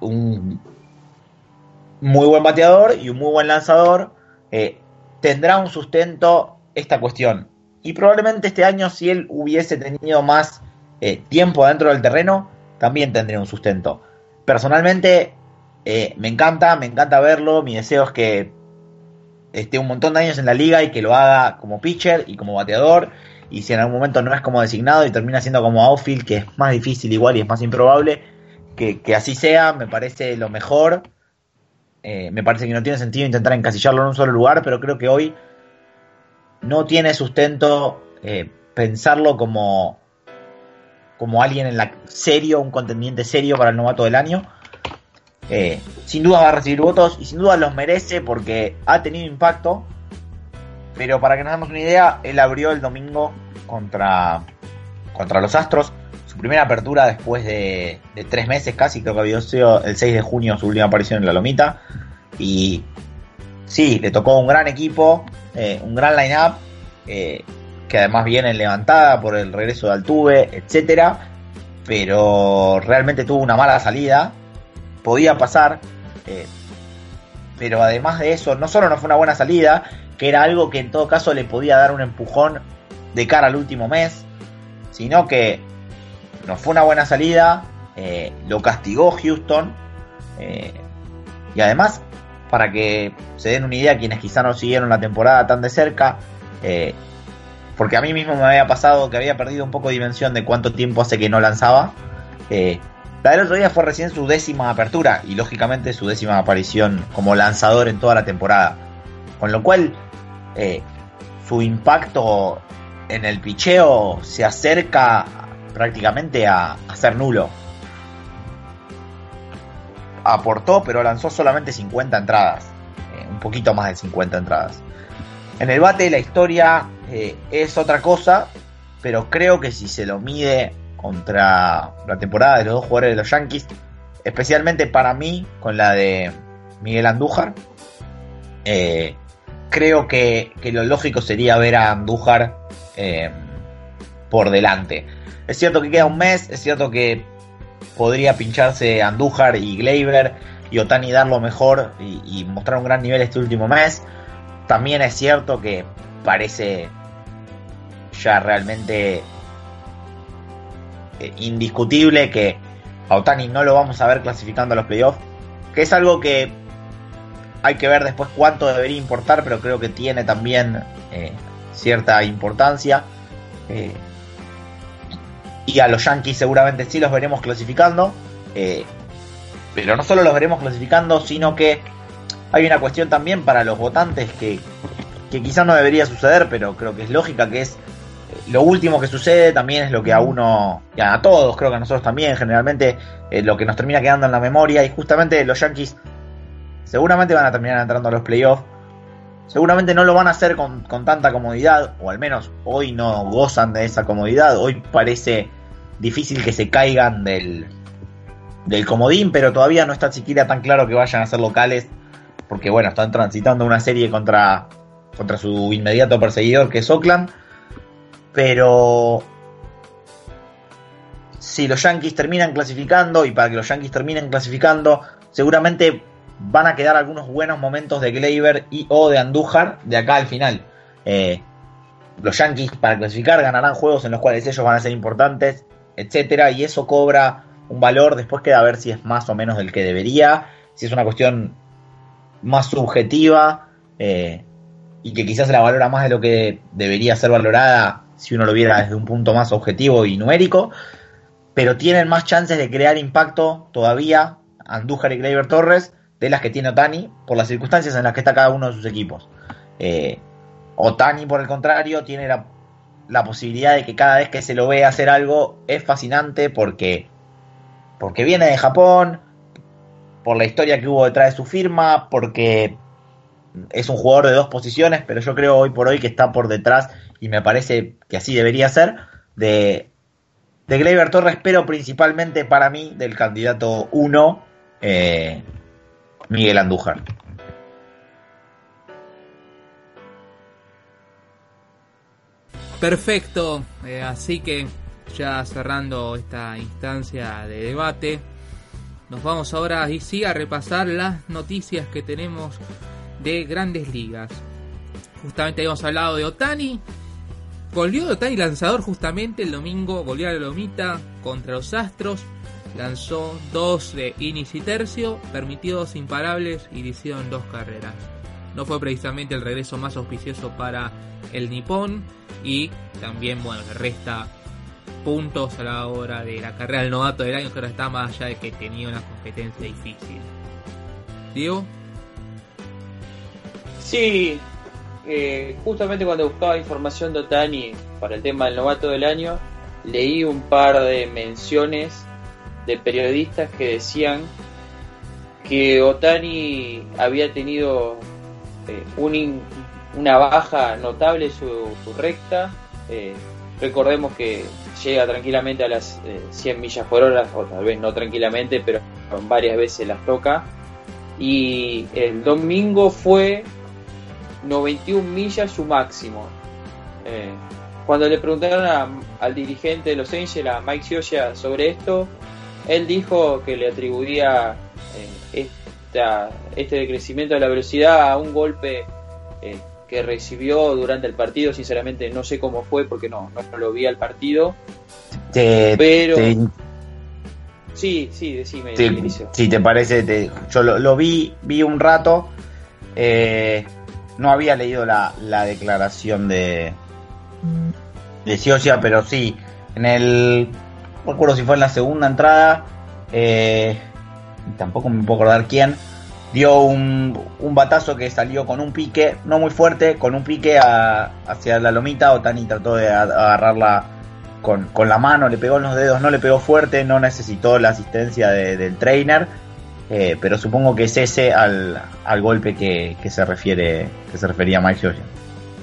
un muy buen bateador y un muy buen lanzador, eh, tendrá un sustento esta cuestión. Y probablemente este año, si él hubiese tenido más eh, tiempo dentro del terreno, también tendría un sustento. Personalmente, eh, me encanta, me encanta verlo. Mi deseo es que esté un montón de años en la liga y que lo haga como pitcher y como bateador y si en algún momento no es como designado y termina siendo como outfield, que es más difícil igual y es más improbable, que, así sea, me parece lo mejor. Eh, me parece que no tiene sentido intentar encasillarlo en un solo lugar, pero creo que hoy no tiene sustento eh, pensarlo como, como alguien en la serio, un contendiente serio para el novato del año. Eh, sin duda va a recibir votos y sin duda los merece porque ha tenido impacto pero para que nos demos una idea, él abrió el domingo contra, contra los Astros. Su primera apertura después de, tres meses casi, creo que había sido el 6 de junio su última aparición en la Lomita. Y sí, le tocó un gran equipo, eh, un gran line-up, eh, que además viene levantada por el regreso de Altuve, etcétera. Pero realmente tuvo una mala salida. Podía pasar. Eh, pero además de eso, no solo no fue una buena salida, que era algo que en todo caso le podía dar un empujón de cara al último mes, sino que no fue una buena salida, lo castigó Houston, y además, para que se den una idea quienes quizá no siguieron la temporada tan de cerca, eh, porque a mí mismo me había pasado que había perdido un poco de dimensión de cuánto tiempo hace que no lanzaba. la del otro día fue recién su décima apertura y lógicamente su décima aparición como lanzador en toda la temporada. Con lo cual eh, su impacto en el picheo se acerca prácticamente a, ser nulo. Aportó, pero lanzó solamente 50 entradas. Eh, un poquito más de 50 entradas. En el bate la historia eh, es otra cosa, pero creo que si se lo mide contra la temporada de los dos jugadores de los Yankees, especialmente para mí con la de Miguel Andújar, eh, creo que, lo lógico sería ver a Andújar por delante. Es cierto que queda un mes, es cierto que podría pincharse Andújar y Gleyber y Otani dar lo mejor y, mostrar un gran nivel este último mes. También es cierto que parece ya realmente eh, indiscutible que a Otani no lo vamos a ver clasificando a los playoffs, que es algo que hay que ver después cuánto debería importar, pero creo que tiene también eh, cierta importancia. Eh, y a los Yankees seguramente sí los veremos clasificando. Eh, pero no solo los veremos clasificando, sino que hay una cuestión también para los votantes que, que quizás no debería suceder, pero creo que es lógica, que es lo último que sucede también es lo que a uno, y a todos, creo que a nosotros también, generalmente, lo que nos termina quedando en la memoria. Y justamente los Yankees Seguramente van a terminar entrando a los playoffs. Seguramente no lo van a hacer con, tanta comodidad, o al menos hoy no gozan de esa comodidad. Hoy parece difícil que se caigan del, del comodín, pero todavía no está siquiera tan claro que vayan a ser locales, porque bueno, están transitando una serie contra, contra su inmediato perseguidor que es Oakland, pero si los Yankees terminan clasificando, y para que los Yankees terminen clasificando, seguramente van a quedar algunos buenos momentos de Gleyber y o de Andújar de acá al final. Eh, los Yankees para clasificar ganarán juegos en los cuales ellos van a ser importantes, etcétera, y eso cobra un valor. Después queda a ver si es más o menos del que debería, si es una cuestión más subjetiva eh, y que quizás la valora más de lo que debería ser valorada si uno lo viera desde un punto más objetivo y numérico. Pero tienen más chances de crear impacto todavía Andújar y Gleyber Torres de las que tiene Otani por las circunstancias en las que está cada uno de sus equipos. Eh, Otani, por el contrario, tiene la, posibilidad de que cada vez que se lo ve hacer algo es fascinante porque, porque viene de Japón, por la historia que hubo detrás de su firma, porque es un jugador de dos posiciones, pero yo creo hoy por hoy que está por detrás y me parece que así debería ser de, de Gleyber Torres, pero principalmente para mí del candidato 1, eh, Miguel Andújar. Perfecto, eh, así que ya cerrando esta instancia de debate, nos vamos ahora sí a repasar las noticias que tenemos de grandes ligas. Justamente habíamos hablado de Otani. Volvió Otani lanzador justamente el domingo, volvió a la lomita contra los Astros. Lanzó dos de innings y tercio, permitió dos imparables y le hicieron dos carreras. No fue precisamente el regreso más auspicioso para el nipón y también, bueno, le resta puntos a la hora de la carrera del novato del año, que ahora está más allá de que tenía una competencia difícil. Diego. Sí, eh, justamente cuando buscaba información de Otani para el tema del novato del año, leí un par de menciones de periodistas que decían que Otani había tenido eh, un, una baja notable su, su recta. Eh, recordemos que llega tranquilamente a las 100 millas por hora, o tal vez no tranquilamente, pero varias veces las toca. Y el domingo fue 91 millas su máximo. Eh, cuando le preguntaron al dirigente de Los Ángeles, a Mike Scioscia, sobre esto, él dijo que le atribuía eh, esta, este decrecimiento de la velocidad a un golpe eh, que recibió durante el partido. Sinceramente no sé cómo fue porque no, no lo vi al partido. Te, pero... te- Sí, sí, decime, Inicio. si te parece, te- yo lo, lo vi, vi un rato. eh, no había leído la, la declaración de de Scioscia, pero sí, en el no recuerdo si fue en la segunda entrada, eh, tampoco me puedo acordar quién, dio un, un batazo que salió con un pique, no muy fuerte, con un pique hacia la lomita, Otani trató de agarrarla con, con la mano, le pegó en los dedos, no le pegó fuerte, no necesitó la asistencia de- del trainer, eh, pero supongo que es ese al, al golpe que, que se refiere que se refería Mike Scioscia.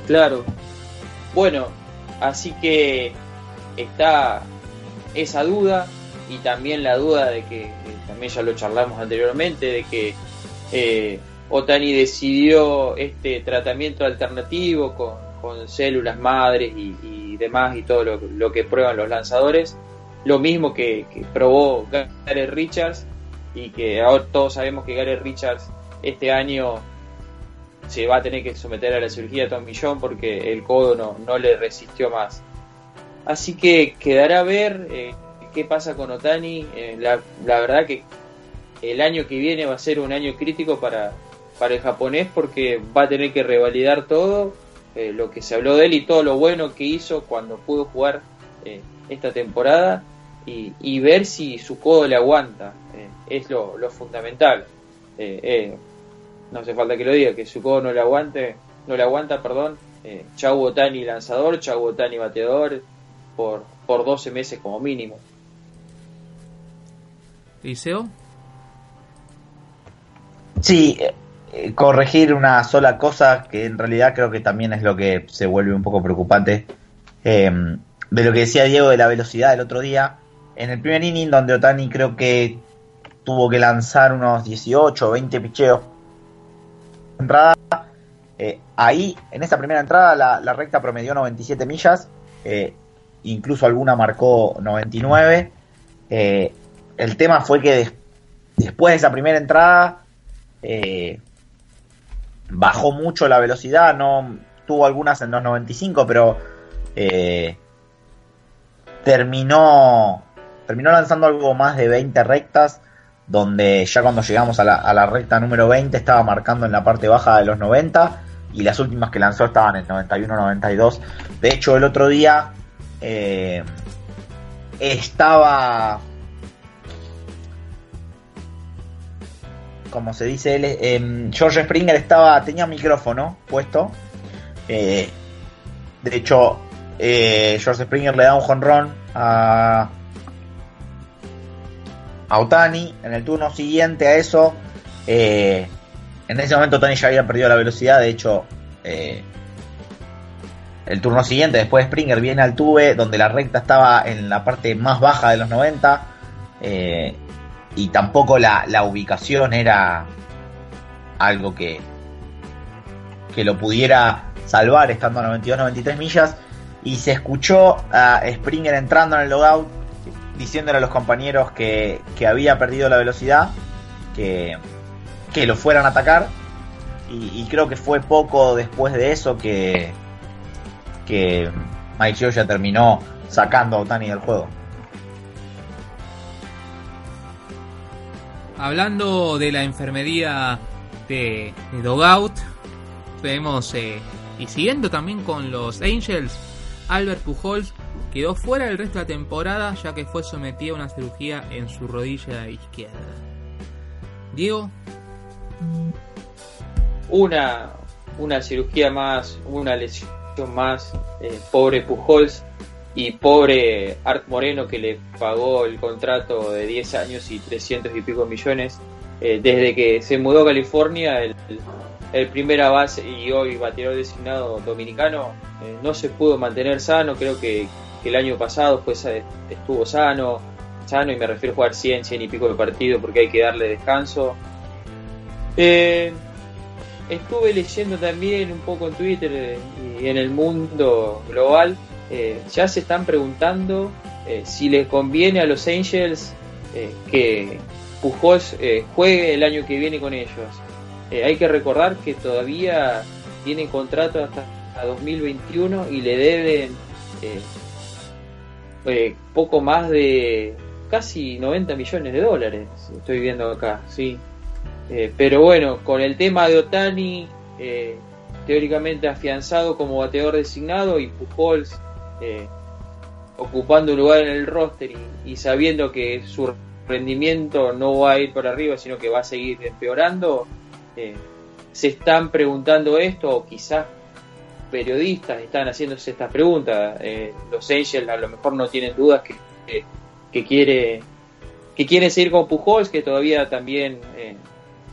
Claro. Bueno, así que está esa duda y también la duda de que, eh, también ya lo charlamos anteriormente, de que eh, Otani decidió este tratamiento alternativo con, células madres y, demás y todo lo, que prueban los lanzadores. Lo mismo que, que probó Gary Richards y que ahora todos sabemos que Gary Richards este año se va a tener que someter a la cirugía Tommy John porque el codo no, no le resistió más. Así que quedará a ver eh, qué pasa con Otani. Eh, la, la verdad que el año que viene va a ser un año crítico para, para el japonés porque va a tener que revalidar todo eh, lo que se habló de él y todo lo bueno que hizo cuando pudo jugar eh, esta temporada y, y ver si su codo le aguanta. Es lo, lo fundamental. No hace falta que lo diga, que su codo no le aguante, no le aguanta, perdón. Chau Otani lanzador, Chau Otani bateador por, por 12 meses como mínimo. Liceo. Sí, eh, corregir una sola cosa que en realidad creo que también es lo que se vuelve un poco preocupante. eh, de lo que decía Diego de la velocidad del otro día. En el primer inning, donde Otani creo que tuvo que lanzar unos 18 o 20 picheos. Entrada, eh, ahí, en esa primera entrada, la, recta promedió 97 millas, eh, incluso alguna marcó 99. Eh, el tema fue que después de esa primera entrada, bajó mucho la velocidad, no tuvo algunas en los 95, pero terminó terminó lanzando algo más de 20 rectas, donde ya cuando llegamos a la, recta número 20 estaba marcando en la parte baja de los 90 y las últimas que lanzó estaban en 91-92. De hecho, el otro día eh, estaba... Como se dice él, eh, George Springer estaba tenía micrófono puesto. Eh, de hecho, George Springer le da un jonrón a, a Otani. En el turno siguiente a eso, eh, en ese momento Otani ya había perdido la velocidad. De hecho, eh, el turno siguiente, después Springer viene al tube, donde la recta estaba en la parte más baja de los 90. Eh, y tampoco la, ubicación era algo que, que lo pudiera salvar estando a 92-93 millas. Y se escuchó a Springer entrando en el logout diciéndole a los compañeros que, había perdido la velocidad, que, que lo fueran a atacar. Y, creo que fue poco después de eso que, que Mike ya terminó sacando a Otani del juego. Hablando de la enfermería de, Dogout, vemos, eh, y siguiendo también con los Angels, Albert Pujols quedó fuera el resto de la temporada ya que fue sometido a una cirugía en su rodilla izquierda. Diego. Una, una cirugía más, una lesión más, eh, pobre Pujols y pobre Art Moreno que le pagó el contrato de 10 años y 300 y pico millones. Eh, desde que se mudó a California, el, el primera base y hoy bateador designado dominicano eh, no se pudo mantener sano, creo que, el año pasado pues, estuvo sano, sano y me refiero a jugar 100, 100 y pico de partido porque hay que darle descanso. Estuve leyendo también un poco en Twitter eh, y en el mundo global, ya se están preguntando si les conviene a los Angels que Pujols juegue el año que viene con ellos. hay que recordar que todavía tienen contrato hasta 2021 y le deben eh, eh, poco más de casi 90 millones de dólares, estoy viendo acá, sí. Eh, pero bueno, con el tema de Otani, teóricamente afianzado como bateador designado y Pujols ocupando un lugar en el roster y, sabiendo que su rendimiento no va a ir por arriba, sino que va a seguir empeorando, se están preguntando esto o quizás periodistas están haciéndose estas preguntas. Eh, los Angels a lo mejor no tienen dudas que, que, quiere que quieren seguir con Pujols, que todavía también eh,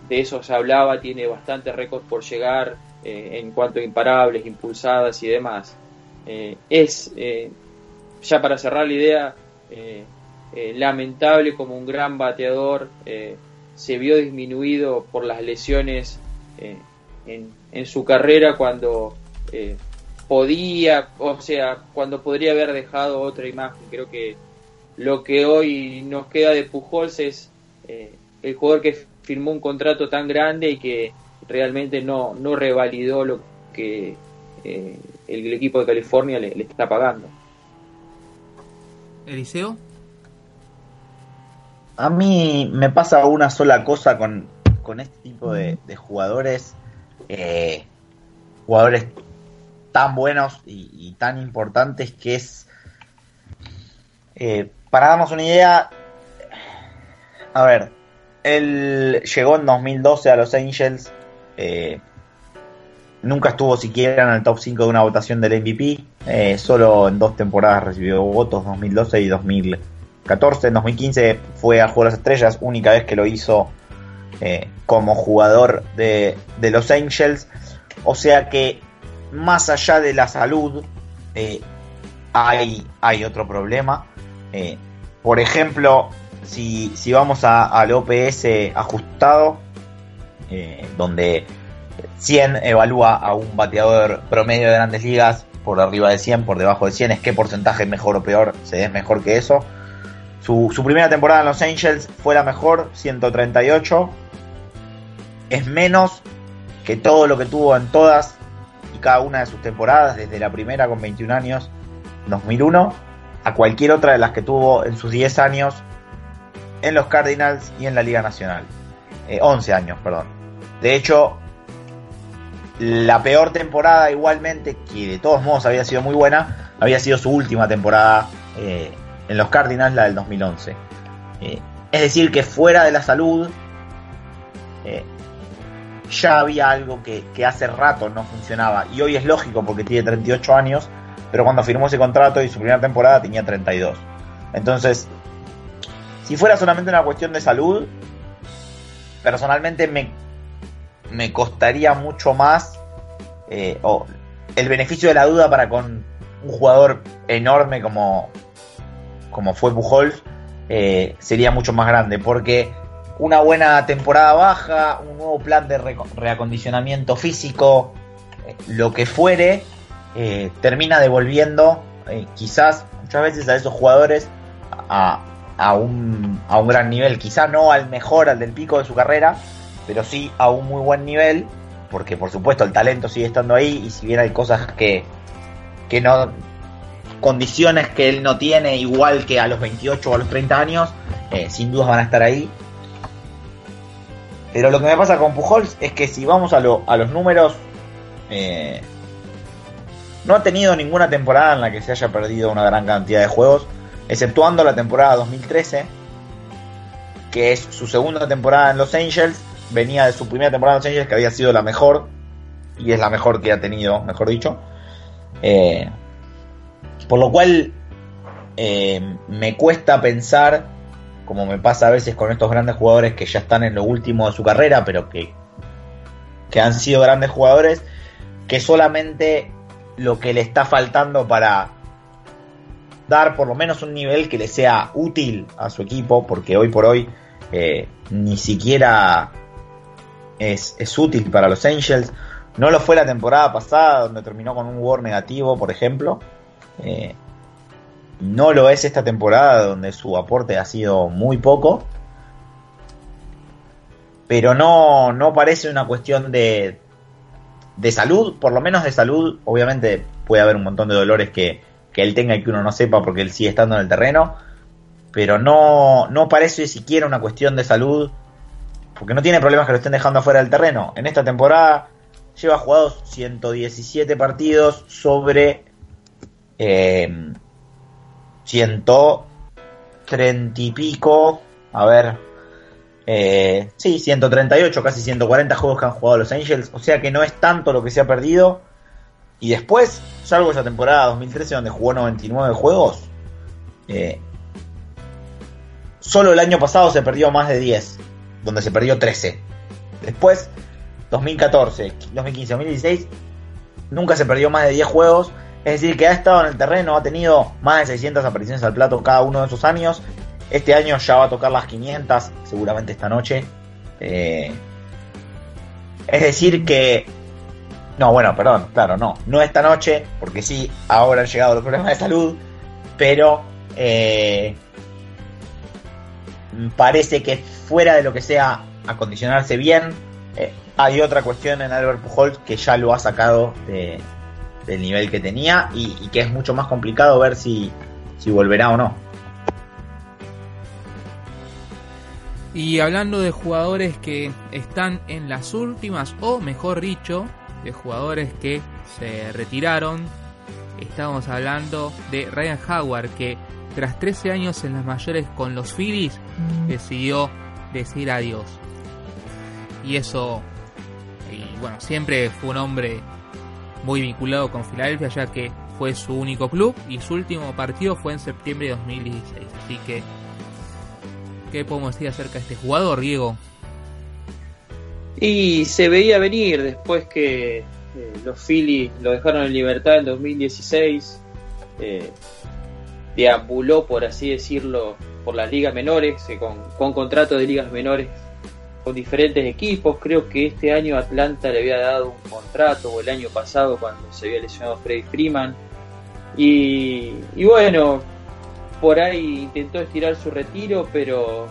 de eso se hablaba, tiene bastante récord por llegar eh, en cuanto a imparables, impulsadas y demás. es, ya para cerrar la idea, lamentable como un gran bateador se vio disminuido por las lesiones en, en su carrera cuando eh, podía, o sea, cuando podría haber dejado otra imagen. Creo que lo que hoy nos queda de Pujols es eh, el jugador que firmó un contrato tan grande y que realmente no, no revalidó lo que eh, el, equipo de California le, está pagando. Eliseo. A mí me pasa una sola cosa con, con este tipo de, de jugadores. jugadores tan buenos y, tan importantes que es, eh, para darnos una idea, a ver, él llegó en 2012 a Los Angels, eh, nunca estuvo siquiera en el top 5 de una votación del MVP, eh, solo en dos temporadas recibió votos, 2012 y 2014, en 2015 fue a Juegos las Estrellas, única vez que lo hizo como jugador de, de Los Angels, o sea que más allá de la salud, eh, hay, hay otro problema. Eh, por ejemplo, si, vamos al OPS ajustado, eh, donde 100 evalúa a un bateador promedio de grandes ligas por arriba de 100, por debajo de 100, es qué porcentaje mejor o peor se es mejor que eso. Su, su primera temporada en Los Angels fue la mejor, 138. Es menos que todo lo que tuvo en todas y cada una de sus temporadas, desde la primera con 21 años, 2001, a cualquier otra de las que tuvo en sus 10 años en los Cardinals y en la Liga Nacional. 11 eh, años, perdón. De hecho, la peor temporada igualmente, que de todos modos había sido muy buena, había sido su última temporada eh, en los Cardinals, la del 2011. Eh, es decir, que fuera de la salud, ya había algo que, que, hace rato no funcionaba. Y hoy es lógico porque tiene 38 años, pero cuando firmó ese contrato y su primera temporada tenía 32. Entonces, si fuera solamente una cuestión de salud, personalmente me, me costaría mucho más eh, el beneficio de la duda para con un jugador enorme como, como fue Pujols eh, sería mucho más grande porque una buena temporada baja, un nuevo plan de reacondicionamiento físico, eh, lo que fuere, termina devolviendo quizás muchas veces a esos jugadores a, a un, a un gran nivel, quizá no al mejor, al del pico de su carrera, pero sí a un muy buen nivel, porque por supuesto el talento sigue estando ahí y si bien hay cosas que, que no, condiciones que él no tiene igual que a los 28 o a los 30 años, eh, sin dudas van a estar ahí. Pero lo que me pasa con Pujols es que si vamos a, lo, a los números, eh, no ha tenido ninguna temporada en la que se haya perdido una gran cantidad de juegos exceptuando la temporada 2013, que es su segunda temporada en Los Angels, venía de su primera temporada en Los Angels, que había sido la mejor, y es la mejor que ha tenido, mejor dicho. Eh, por lo cual eh, me cuesta pensar, como me pasa a veces con estos grandes jugadores que ya están en lo último de su carrera, pero que, que han sido grandes jugadores, que solamente lo que le está faltando para dar por lo menos un nivel que le sea útil a su equipo, porque hoy por hoy eh, ni siquiera es, útil para los Angels. No lo fue la temporada pasada, donde terminó con un WAR negativo, por ejemplo. Eh, no lo es esta temporada, donde su aporte ha sido muy poco. Pero no, no parece una cuestión de, de salud, por lo menos de salud. Obviamente puede haber un montón de dolores que, que él tenga y que uno no sepa porque él sigue estando en el terreno, pero no, no parece siquiera una cuestión de salud, porque no tiene problemas que lo estén dejando afuera del terreno. En esta temporada lleva jugados 117 partidos sobre eh, 130 y pico, a ver, eh, sí, 138, casi 140 juegos que han jugado los Angels, o sea que no es tanto lo que se ha perdido y después, salvo esa temporada 2013 donde jugó 99 juegos, eh, solo el año pasado se perdió más de 10, donde se perdió 13. Después, 2014, 2015, 2016, nunca se perdió más de 10 juegos. Es decir, que ha estado en el terreno, ha tenido más de 600 apariciones al plato cada uno de esos años. Este año ya va a tocar las 500, seguramente esta noche. Eh, es decir, que no, bueno, perdón, claro, no. No esta noche, porque sí, ahora han llegado los problemas de salud, pero eh, parece que fuera de lo que sea acondicionarse bien, eh, hay otra cuestión en Albert Pujols que ya lo ha sacado del nivel que tenía y, que es mucho más complicado ver si, si volverá o no. Y hablando de jugadores que están en las últimas, o mejor dicho, de jugadores que se retiraron. Estamos hablando de Ryan Howard, que tras 13 años en las mayores con los Phillies, mm. decidió decir adiós. Y eso, y bueno, siempre fue un hombre muy vinculado con Filadelfia, ya que fue su único club y su último partido fue en septiembre de 2016. Así que, ¿qué podemos decir acerca de este jugador, Diego? Y se veía venir después que eh, los Phillies lo dejaron en libertad en 2016. Eh, deambuló, por así decirlo, por las ligas menores, con, con contratos de ligas menores con diferentes equipos. Creo que este año Atlanta le había dado un contrato, o el año pasado cuando se había lesionado Freddy Freeman. Y, bueno, por ahí intentó estirar su retiro, pero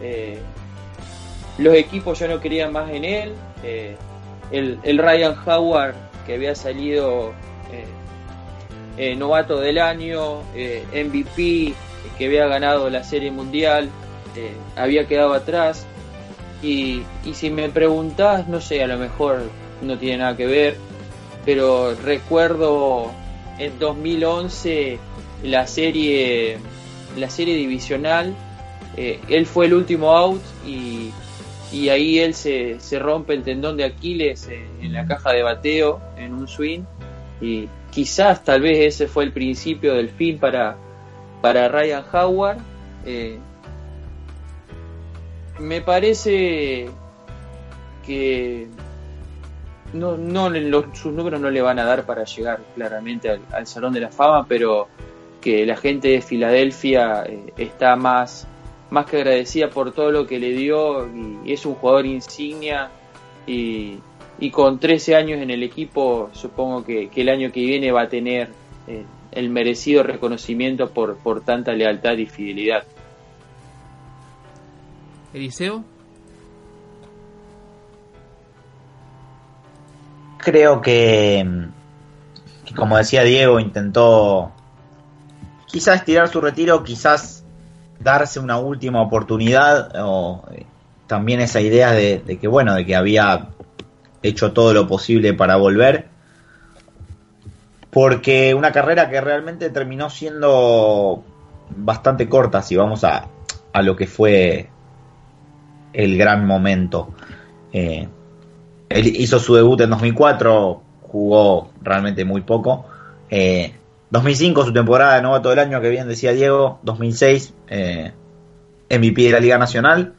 eh, los equipos ya no querían más en él. Eh, el, el, Ryan Howard, que había salido eh, novato del año, MVP, que había ganado la Serie Mundial, había quedado atrás. Y, si me preguntás, no sé, a lo mejor no tiene nada que ver, pero recuerdo en 2011 la serie, la serie divisional, eh, él fue el último out y, ahí él se, se, rompe el tendón de Aquiles en, la caja de bateo, en un swing, y quizás tal vez ese fue el principio del fin para, para Ryan Howard. Eh, me parece que no, no sus números no le van a dar para llegar claramente al, Salón de la Fama, pero que la gente de Filadelfia eh, está más, más que agradecida por todo lo que le dio y, es un jugador insignia y, con 13 años en el equipo supongo que, el año que viene va a tener eh, el merecido reconocimiento por, por tanta lealtad y fidelidad. Eliseo. Creo que, como decía Diego, intentó quizás tirar su retiro, quizás darse una última oportunidad, o eh, también esa idea de, que, bueno, de que había hecho todo lo posible para volver. Porque una carrera que realmente terminó siendo bastante corta, si vamos a, a lo que fue el gran momento. Eh, él hizo su debut en 2004, jugó realmente muy poco. 2005 eh, su temporada de novato del año, que bien decía Diego. 2006 eh, MVP de la Liga Nacional.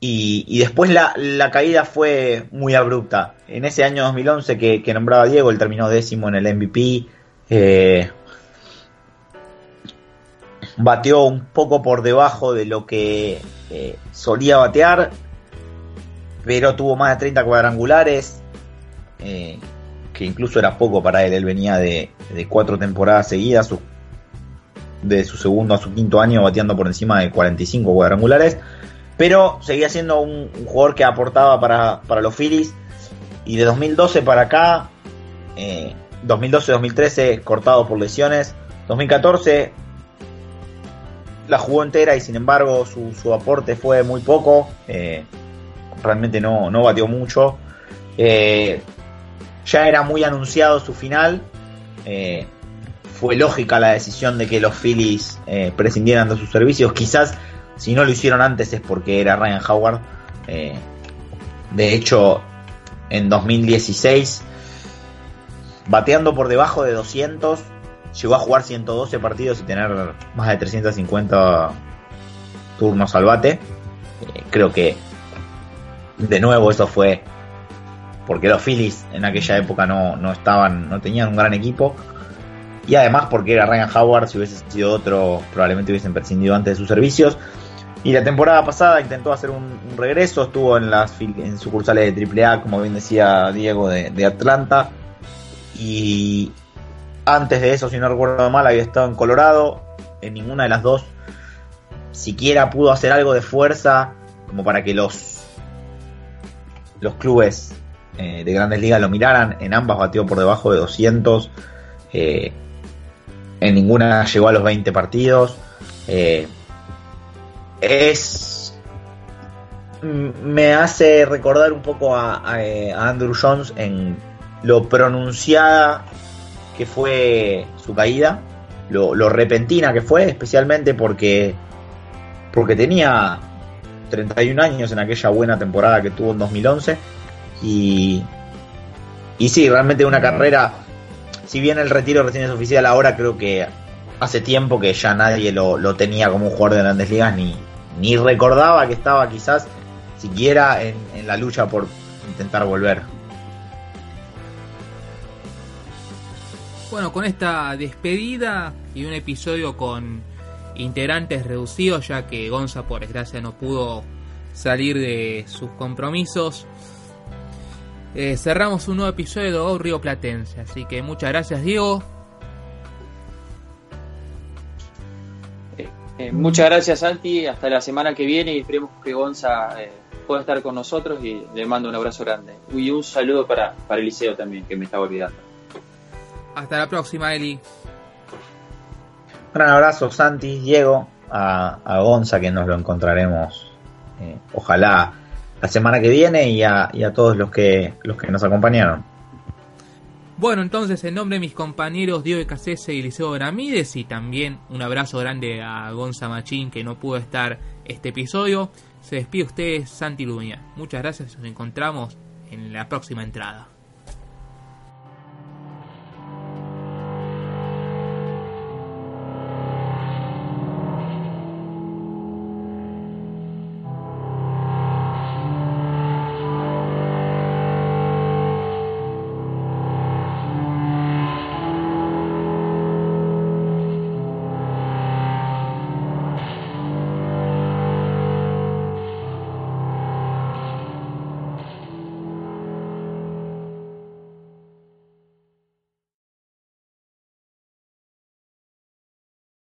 Y, después la, caída fue muy abrupta. En ese año 2011 que, que nombraba Diego, él terminó décimo en el MVP. Eh, bateó un poco por debajo de lo que eh, solía batear, pero tuvo más de 30 cuadrangulares, eh, que incluso era poco para él. Él venía de, cuatro temporadas seguidas, de su segundo a su quinto año bateando por encima de 45 cuadrangulares, pero seguía siendo un, jugador que aportaba para, los Phillies. Y de 2012 para acá, 2012-2013 eh, cortado por lesiones, 2014 la jugó entera y sin embargo su, aporte fue muy poco. Eh, realmente no, no batió mucho. Eh, ya era muy anunciado su final. Eh, fue lógica la decisión de que los Phillies prescindieran de sus servicios. Quizás si no lo hicieron antes es porque era Ryan Howard. de hecho, en 2016, bateando por debajo de 200, llegó a jugar 112 partidos y tener más de 350 turnos al bate. Eh, creo que de nuevo eso fue porque los Phillies en aquella época no, no estaban, no tenían un gran equipo. Y además porque era Ryan Howard, si hubiese sido otro, probablemente hubiesen prescindido antes de sus servicios. Y la temporada pasada intentó hacer un, regreso, estuvo en las en sucursales de AAA, como bien decía Diego, de, de Atlanta. Y, antes de eso, si no recuerdo mal, había estado en Colorado. En ninguna de las dos siquiera pudo hacer algo de fuerza como para que los, los clubes eh, de grandes ligas lo miraran. En ambas batió por debajo de 200. Eh, en ninguna llegó a los 20 partidos. Eh, es. Me hace recordar un poco a Andrew Jones en lo pronunciada que fue su caída, lo, repentina que fue, especialmente porque, porque tenía 31 años en aquella buena temporada que tuvo en 2011 y, y sí, realmente una carrera, si bien el retiro recién es oficial ahora, creo que hace tiempo que ya nadie lo, tenía como un jugador de grandes ligas ni, ni recordaba que estaba quizás siquiera en, en la lucha por intentar volver. Bueno, con esta despedida y un episodio con integrantes reducidos ya que Gonza por desgracia no pudo salir de sus compromisos. Eh, cerramos un nuevo episodio de Go Río Platense, así que muchas gracias Diego. Eh, eh, muchas gracias Santi, hasta la semana que viene y esperemos que Gonza pueda estar con nosotros y le mando un abrazo grande. Y un saludo para, para Eliseo también, que me estaba olvidando. Hasta la próxima Eli. Un gran abrazo Santi, Diego, a, a Gonza que nos lo encontraremos ojalá la semana que viene y a, todos los que, los que nos acompañaron. Bueno, entonces en nombre de mis compañeros Diego Casese y Liceo Benavides y también un abrazo grande a Gonza Machín que no pudo estar este episodio, se despide usted Santi Luña. Muchas gracias, nos encontramos en la próxima entrada.